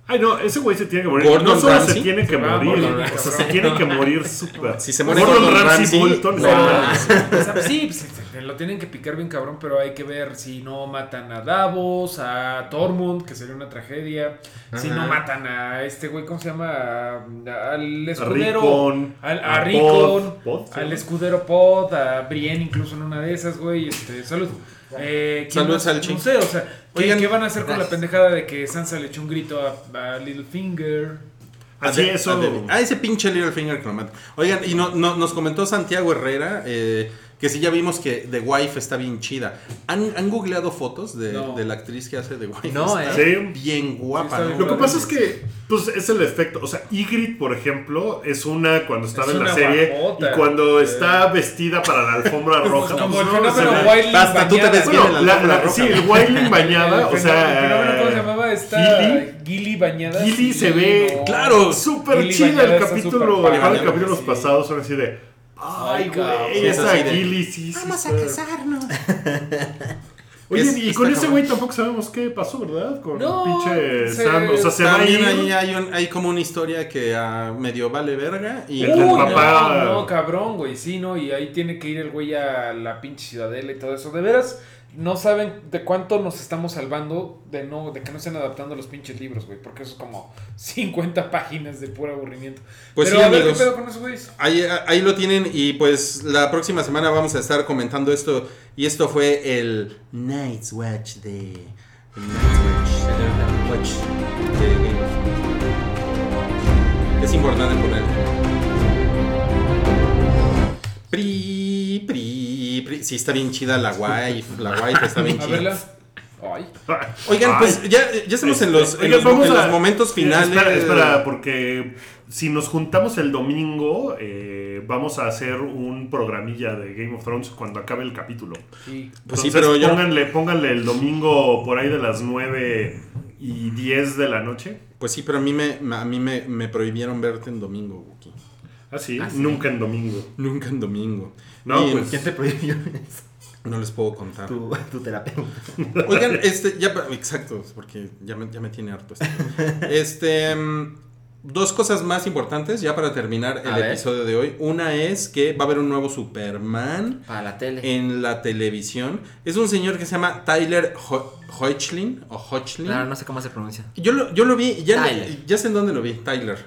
Ay, no, ese güey se tiene que morir. Gordon no solo Ramsay. se tiene que morir. o sea, se tiene que morir súper. Si se muere Gordon, Gordon Ramsay, Ramsay, Bolton. no. no. Sea, sí, pues, se- lo tienen que picar bien cabrón, pero hay que ver si no matan a Davos, a Tormund, que sería una tragedia. Si no matan a este güey, ¿cómo se llama? A- al escudero. Rickon, al, a, a Rickon, Pod, Pod, ¿sí? al escudero Pod, a Brienne incluso en una de esas, güey. Este, salud. Eh, ¿quién Salud, más? Salchi. No sé, o sea, ¿qué, Oigan, qué van a hacer con la pendejada de que Sansa le echó un grito a, a Littlefinger? Así A de- eso. a de- Ah, ese pinche Littlefinger que lo mata. Oigan, y no, no- nos comentó Santiago Herrera eh, que sí ya vimos que The Wife está bien chida. ¿Han, han googleado fotos de, No. de la actriz que hace The Wife? No, Está ¿eh? Bien guapa, Lo que pasa es que, pues, es el efecto. O sea, Ygritte, por ejemplo, es una cuando estaba Es en la serie guapota. y cuando Eh. está vestida para la alfombra roja. Como pues, el no, fenómeno ve- Wildling Hasta tú te ves bien en Bueno, la la- alfombra la- roja. sí, el Wildling bañada, El o fenómeno- el fenómeno, ¿cómo se sea. llamaba? esta Gilly. Bañada? Gilly se ve, no. claro, súper chida el capítulo. El capítulos sí. pasados son así de. Ay, güey, esa Gilly, sí, sí. Vamos a casarnos. Oye, Es- y con ese güey tampoco sabemos qué pasó, ¿verdad? Con No, pinche se- Sam. O sea, se va a ir. ahí hay, un- hay como una historia que a medio vale verga y El Uy, del no, papá. no, cabrón, güey, sí, ¿no? Y ahí tiene que ir el güey a la pinche ciudadela y todo eso. De veras, no saben de cuánto nos estamos salvando de no de que no estén adaptando los pinches libros, güey. Porque eso es como 50 páginas de puro aburrimiento. Pues Pero sí, a ver amigos. qué pedo con esos güeyes. Ahí, ahí lo tienen y pues la próxima semana vamos a estar comentando esto y esto fue el Night's Watch de el Night's Watch, Watch de Game of Thrones. Es importante poner Pri, pri, Sí, está bien chida la wife. La wife está bien chida. Ay. Oigan, Ay. pues ya, ya estamos en los, en Oigan, los, momentos finales. Espera, espera, porque si nos juntamos el domingo, eh, vamos a hacer un programilla de Game of Thrones cuando acabe el capítulo. Sí. Pues sí, Entonces, pero yo. pónganle, pónganle el domingo por ahí de las 9 y 10 de la noche. Pues sí, pero a mí me, a mí me, me prohibieron verte en domingo, Wookie. Ah, sí, Ah, sí. nunca en domingo. Nunca en domingo. No, Y pues- ¿Quién te prohibió eso? No les puedo contar. Tu, tu terapeuta. Oigan, este, ya, exacto, porque ya me, ya me tiene harto esto. Este, mm, dos cosas más importantes ya para terminar el A ver. episodio de hoy. Una es que va a haber un nuevo Superman Para la tele. en la televisión. Es un señor que se llama Tyler Ho- Hoechlin o Hoechlin. Claro, no sé cómo se pronuncia. Yo lo, yo lo vi, ya, Tyler. ya sé en dónde lo vi, Tyler.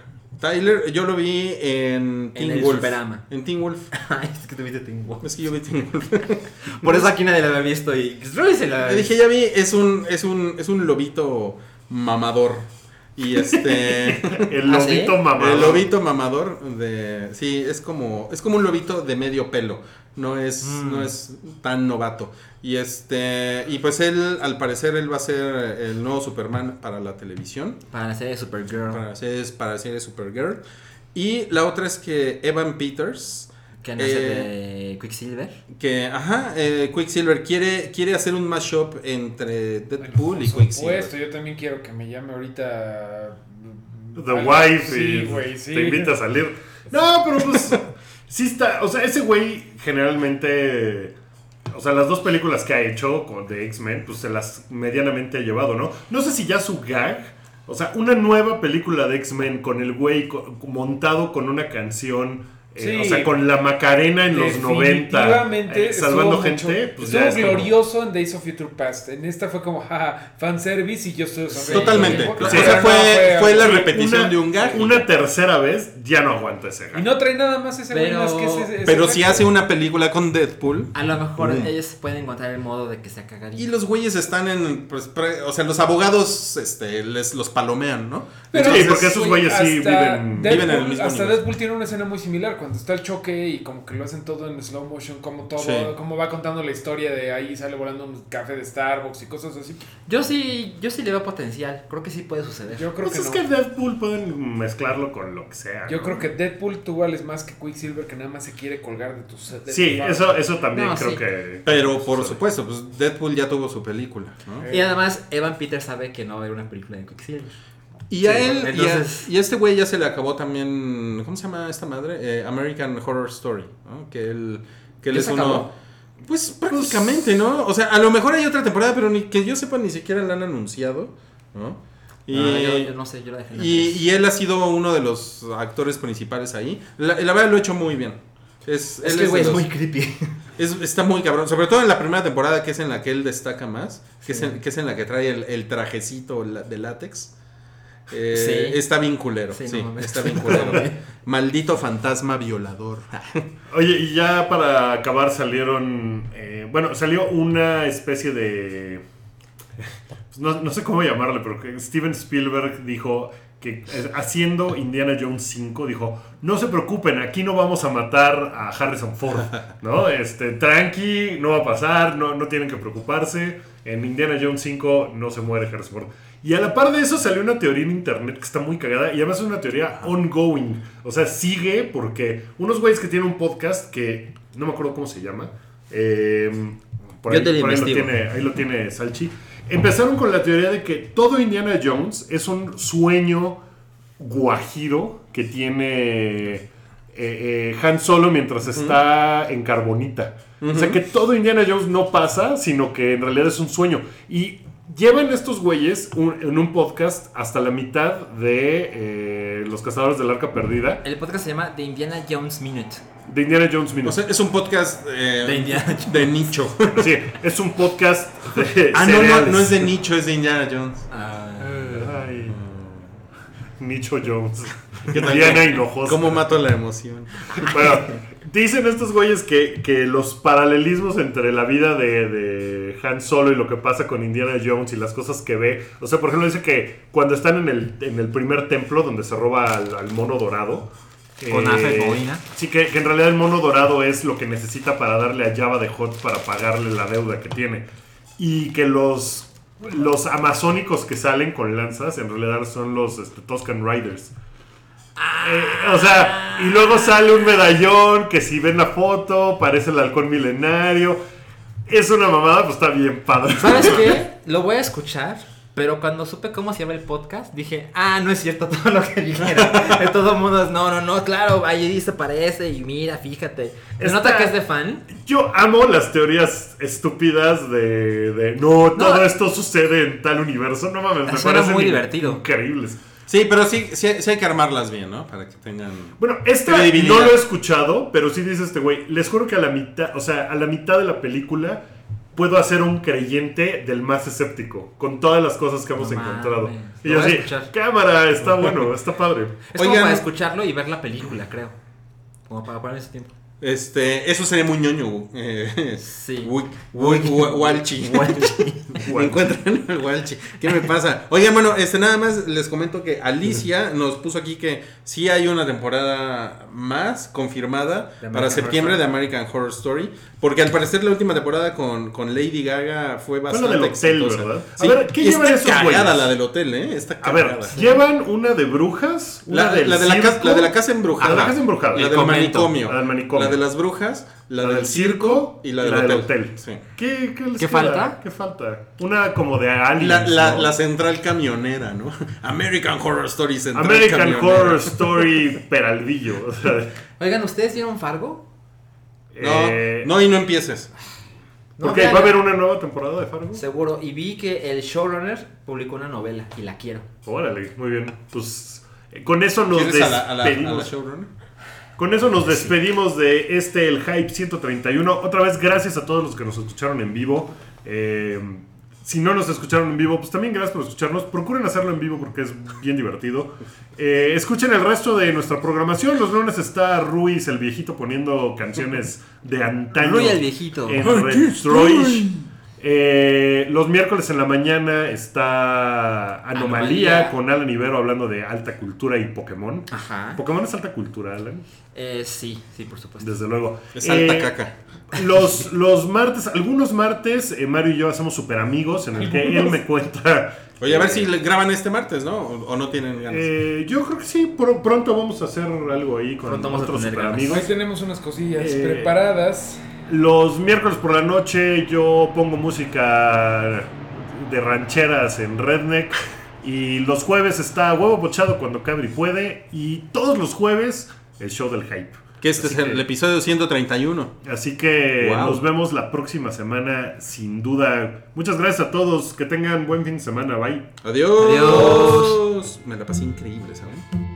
Tyler, yo lo vi en Teen el Wolf. Superama. En Teen Wolf. Ay, es que tuviste tiempo. Es que yo vi Teen Wolf. Por eso aquí nadie la había visto y. Pues, Le dije, ya vi, es un, es un, es un lobito mamador. Y este. El ¿Ah, sí? lobito mamado. el lobito mamador de. Sí, es como. Es como un lobito de medio pelo. No es, Mm. no es tan novato. Y este. Y pues él, al parecer, él va a ser el nuevo Superman para la televisión. Para la serie Supergirl. Para la serie, para la serie Supergirl. Y la otra es que Evan Peters. Que nace Eh, de Quicksilver. Que, ajá, eh, Quicksilver quiere, quiere hacer un mashup entre Deadpool y Por Quicksilver. supuesto, yo también quiero que me llame ahorita. The algo- Wife Sí, y sí. te invita a salir. No, pero pues sí está, o sea, ese güey generalmente, o sea, las dos películas que ha hecho con de X-Men, pues se las medianamente ha llevado, ¿no? No sé si ya su gag, o sea, una nueva película de X-Men con el güey montado con una canción, eh, Sí. o sea, con la Macarena en los 90, Definitivamente eh, salvando gente, mucho- pues estuvo ya es como- glorioso en Days of Future Past. En esta fue como, jaja, fanservice y yo estoy sonriendo. Totalmente. Sí, o sea, no fue, fue la Sí, repetición una- de un gag. Una tercera vez ya no aguanta ese gag. Y no trae nada más ese güey Pero- más que ese, ese Pero si hace una película con Deadpool. A lo mejor Mm. ellos pueden encontrar el modo de que sea cagadito. Y los güeyes están en. Pues, pre- o sea, los abogados este, les los palomean, ¿no? Pero, Sí, porque esos güey, güeyes sí viven- viven en el mismo Hasta. Deadpool tiene una escena muy similar cuando está el choque y como que lo hacen todo en slow motion, como todo, Sí. como va contando la historia de ahí sale volando un café de Starbucks y cosas así. Yo sí, yo sí le veo potencial. Creo que sí puede suceder. Yo creo Pues que es no. que Deadpool pueden mezclarlo con lo que sea. Yo ¿no? creo que Deadpool tú vales más que Quicksilver que nada más se quiere colgar de tus de Sí, tu eso, eso también No, creo sí. que. Pero por supuesto, pues Deadpool ya tuvo su película, ¿no? Y además, Evan Peters sabe que no va a haber una película de Quicksilver. Y a él, y a- entonces- y, a, este güey ya se le acabó también, ¿cómo se llama esta madre? Eh, American Horror Story, ¿no? Que él, que él ¿Ya es se uno... acabó? Pues prácticamente, ¿no? O sea, a lo mejor hay otra temporada, pero ni que yo sepa ni siquiera la han anunciado, ¿no? Y, Ah, yo, yo no sé, yo la dejé en la y, él ha sido uno de los actores principales ahí. La, la verdad lo ha hecho muy bien. Es, Es él que, güey, es los- muy creepy. es- está muy cabrón, sobre todo en la primera temporada que es en la que él destaca más, que, es, en, que es en la que trae el, el trajecito de látex. Eh, Sí. Está bien culero, Sí, sí, no mames. está bien culero. Maldito fantasma violador. Oye, y ya para acabar salieron. eh, bueno, salió una especie de. pues no, no sé cómo llamarle, pero que Steven Spielberg dijo que eh, haciendo Indiana Jones 5 dijo, no se preocupen, aquí no vamos a matar a Harrison Ford, ¿no? Este, tranqui, no va a pasar, no, no tienen que preocuparse. En Indiana Jones 5 no se muere Harrison Ford. Y a la par de eso salió una teoría en internet que está muy cagada y además es una teoría ongoing. O sea, sigue porque unos güeyes que tienen un podcast que no me acuerdo cómo se llama. eh, por Yo ahí, te lo por ahí lo investigo. tiene, ahí lo tiene Salchi. empezaron con la teoría de que todo Indiana Jones es un sueño guajiro que tiene eh, eh, Han Solo mientras está en Carbonita. O sea que todo Indiana Jones no pasa, sino que en realidad es un sueño. Y llevan estos güeyes un- en un podcast hasta la mitad de eh, Los Cazadores del Arca Perdida, El podcast se llama The Indiana Jones Minute. de Indiana Jones O Minute. sea, es un podcast eh, De Indiana Jones. de nicho. Sí, es un podcast de ah, no, no, no es de nicho, es de Indiana Jones. Ay. Nicho Jones. Diana Hinojosa. ¿Cómo mato la emoción? Bueno, dicen estos güeyes que, que los paralelismos entre la vida de, de Han Solo y lo que pasa con Indiana Jones y las cosas que ve. O sea, por ejemplo, dice que cuando están en el, en el primer templo donde se roba al, al mono dorado. Con Alfred Molina. Sí, que, que en realidad el mono dorado es lo que necesita para darle a Java de Hot para pagarle la deuda que tiene. Y que los, los amazónicos que salen con lanzas en realidad son los este, Tuscan Riders. Eh, o sea, y luego sale un medallón que si ven la foto parece el halcón milenario. Es una mamada, pues está bien padre. ¿Sabes qué? Lo voy a escuchar, pero cuando supe cómo se llama el podcast, dije, ah, no es cierto todo lo que dijeron. Todo mundo es, no, no, no, claro, ahí se parece y mira, fíjate. Se nota que es de fan. Yo amo las teorías estúpidas de, de, no, todo No. esto sucede en tal universo. No mames, me Suena parecen muy divertido. Increíbles. Sí, pero sí, sí, sí hay que armarlas bien, ¿no? Para que tengan. Bueno, esta no lo he escuchado, pero sí dice este güey. Les juro que a la mitad, o sea, a la mitad de la película puedo hacer un creyente del más escéptico, con todas las cosas que hemos No encontrado. mames. Y yo así, cámara, está bueno, está padre. Es como Oigan. para escucharlo y ver la película, creo. Como para poner ese tiempo. Este, eso sería muy ñoño. Eh, Sí. Wi- wi- wi- Walchi. Encuentran al Walchi. ¿Qué me pasa? Oigan, bueno, este nada más les comento que Alicia nos puso aquí que sí hay una temporada más confirmada para septiembre Horror de American Horror Story. Porque al parecer la última temporada con, con Lady Gaga fue Fue bastante la del hotel, exitosa. ¿verdad? A Sí, ver, ¿qué llevan está esos cagada güeyes? la del hotel, ¿eh? Está A ver, llevan una de brujas, una La, del la de la, la de la casa embrujada. Ah, la casa embrujada. La El del manicomio. La del manicomio. La de las brujas. La, la del circo. Y la del hotel. Sí. ¿Qué, qué les ¿Qué falta? ¿Qué falta? Una como de aliens, La, la, ¿no? la central camionera, ¿no? American Horror Story Central American camionera. Horror Story Peralvillo. O sea, Oigan, ¿ustedes vieron Fargo? No, eh, no, y no empieces. No, porque vean. va a haber una nueva temporada de Fargo. Seguro. Y vi que el showrunner publicó una novela y la quiero. Órale, muy bien. Pues eh, con eso nos ¿Quieres a la, a la- a la despedimos. showrunner? Con eso nos despedimos de este El Hype 131. Otra vez, gracias a todos los que nos escucharon en vivo. Eh, si no nos escucharon en vivo, pues también gracias por escucharnos. Procuren hacerlo en vivo porque es bien divertido. Eh, escuchen el resto de nuestra programación. Los lunes está Ruiz, el viejito, poniendo canciones de antaño. Ruiz, el viejito. En Retroish. Eh, los miércoles en la mañana está Anomalía, Anomalía. con Alan Ibero hablando de alta cultura y Pokémon. Ajá. Pokémon es alta cultura, Alan. Eh, sí, sí, por supuesto. Desde luego. Es alta Eh, caca. Los, los martes, algunos martes, eh, Mario y yo hacemos super amigos en el que él me cuenta. Oye, a ver si le graban este martes, ¿no? O, o no tienen ganas. Eh, yo creo que sí, pro- pronto vamos a hacer algo ahí con Pronto vamos a otros tener super ganas. Ahí amigos. tenemos unas cosillas Eh, preparadas. Los miércoles por la noche yo pongo música de rancheras en Redneck. Y los jueves está Huevo Pochado cuando Cabri puede. Y todos los jueves el show del hype. que este así es el, que- episodio 131. Así que Wow. nos vemos la próxima semana, sin duda. Muchas gracias a todos. Que tengan buen fin de semana. Bye. Adiós. Adiós. Me la pasé increíble, ¿saben?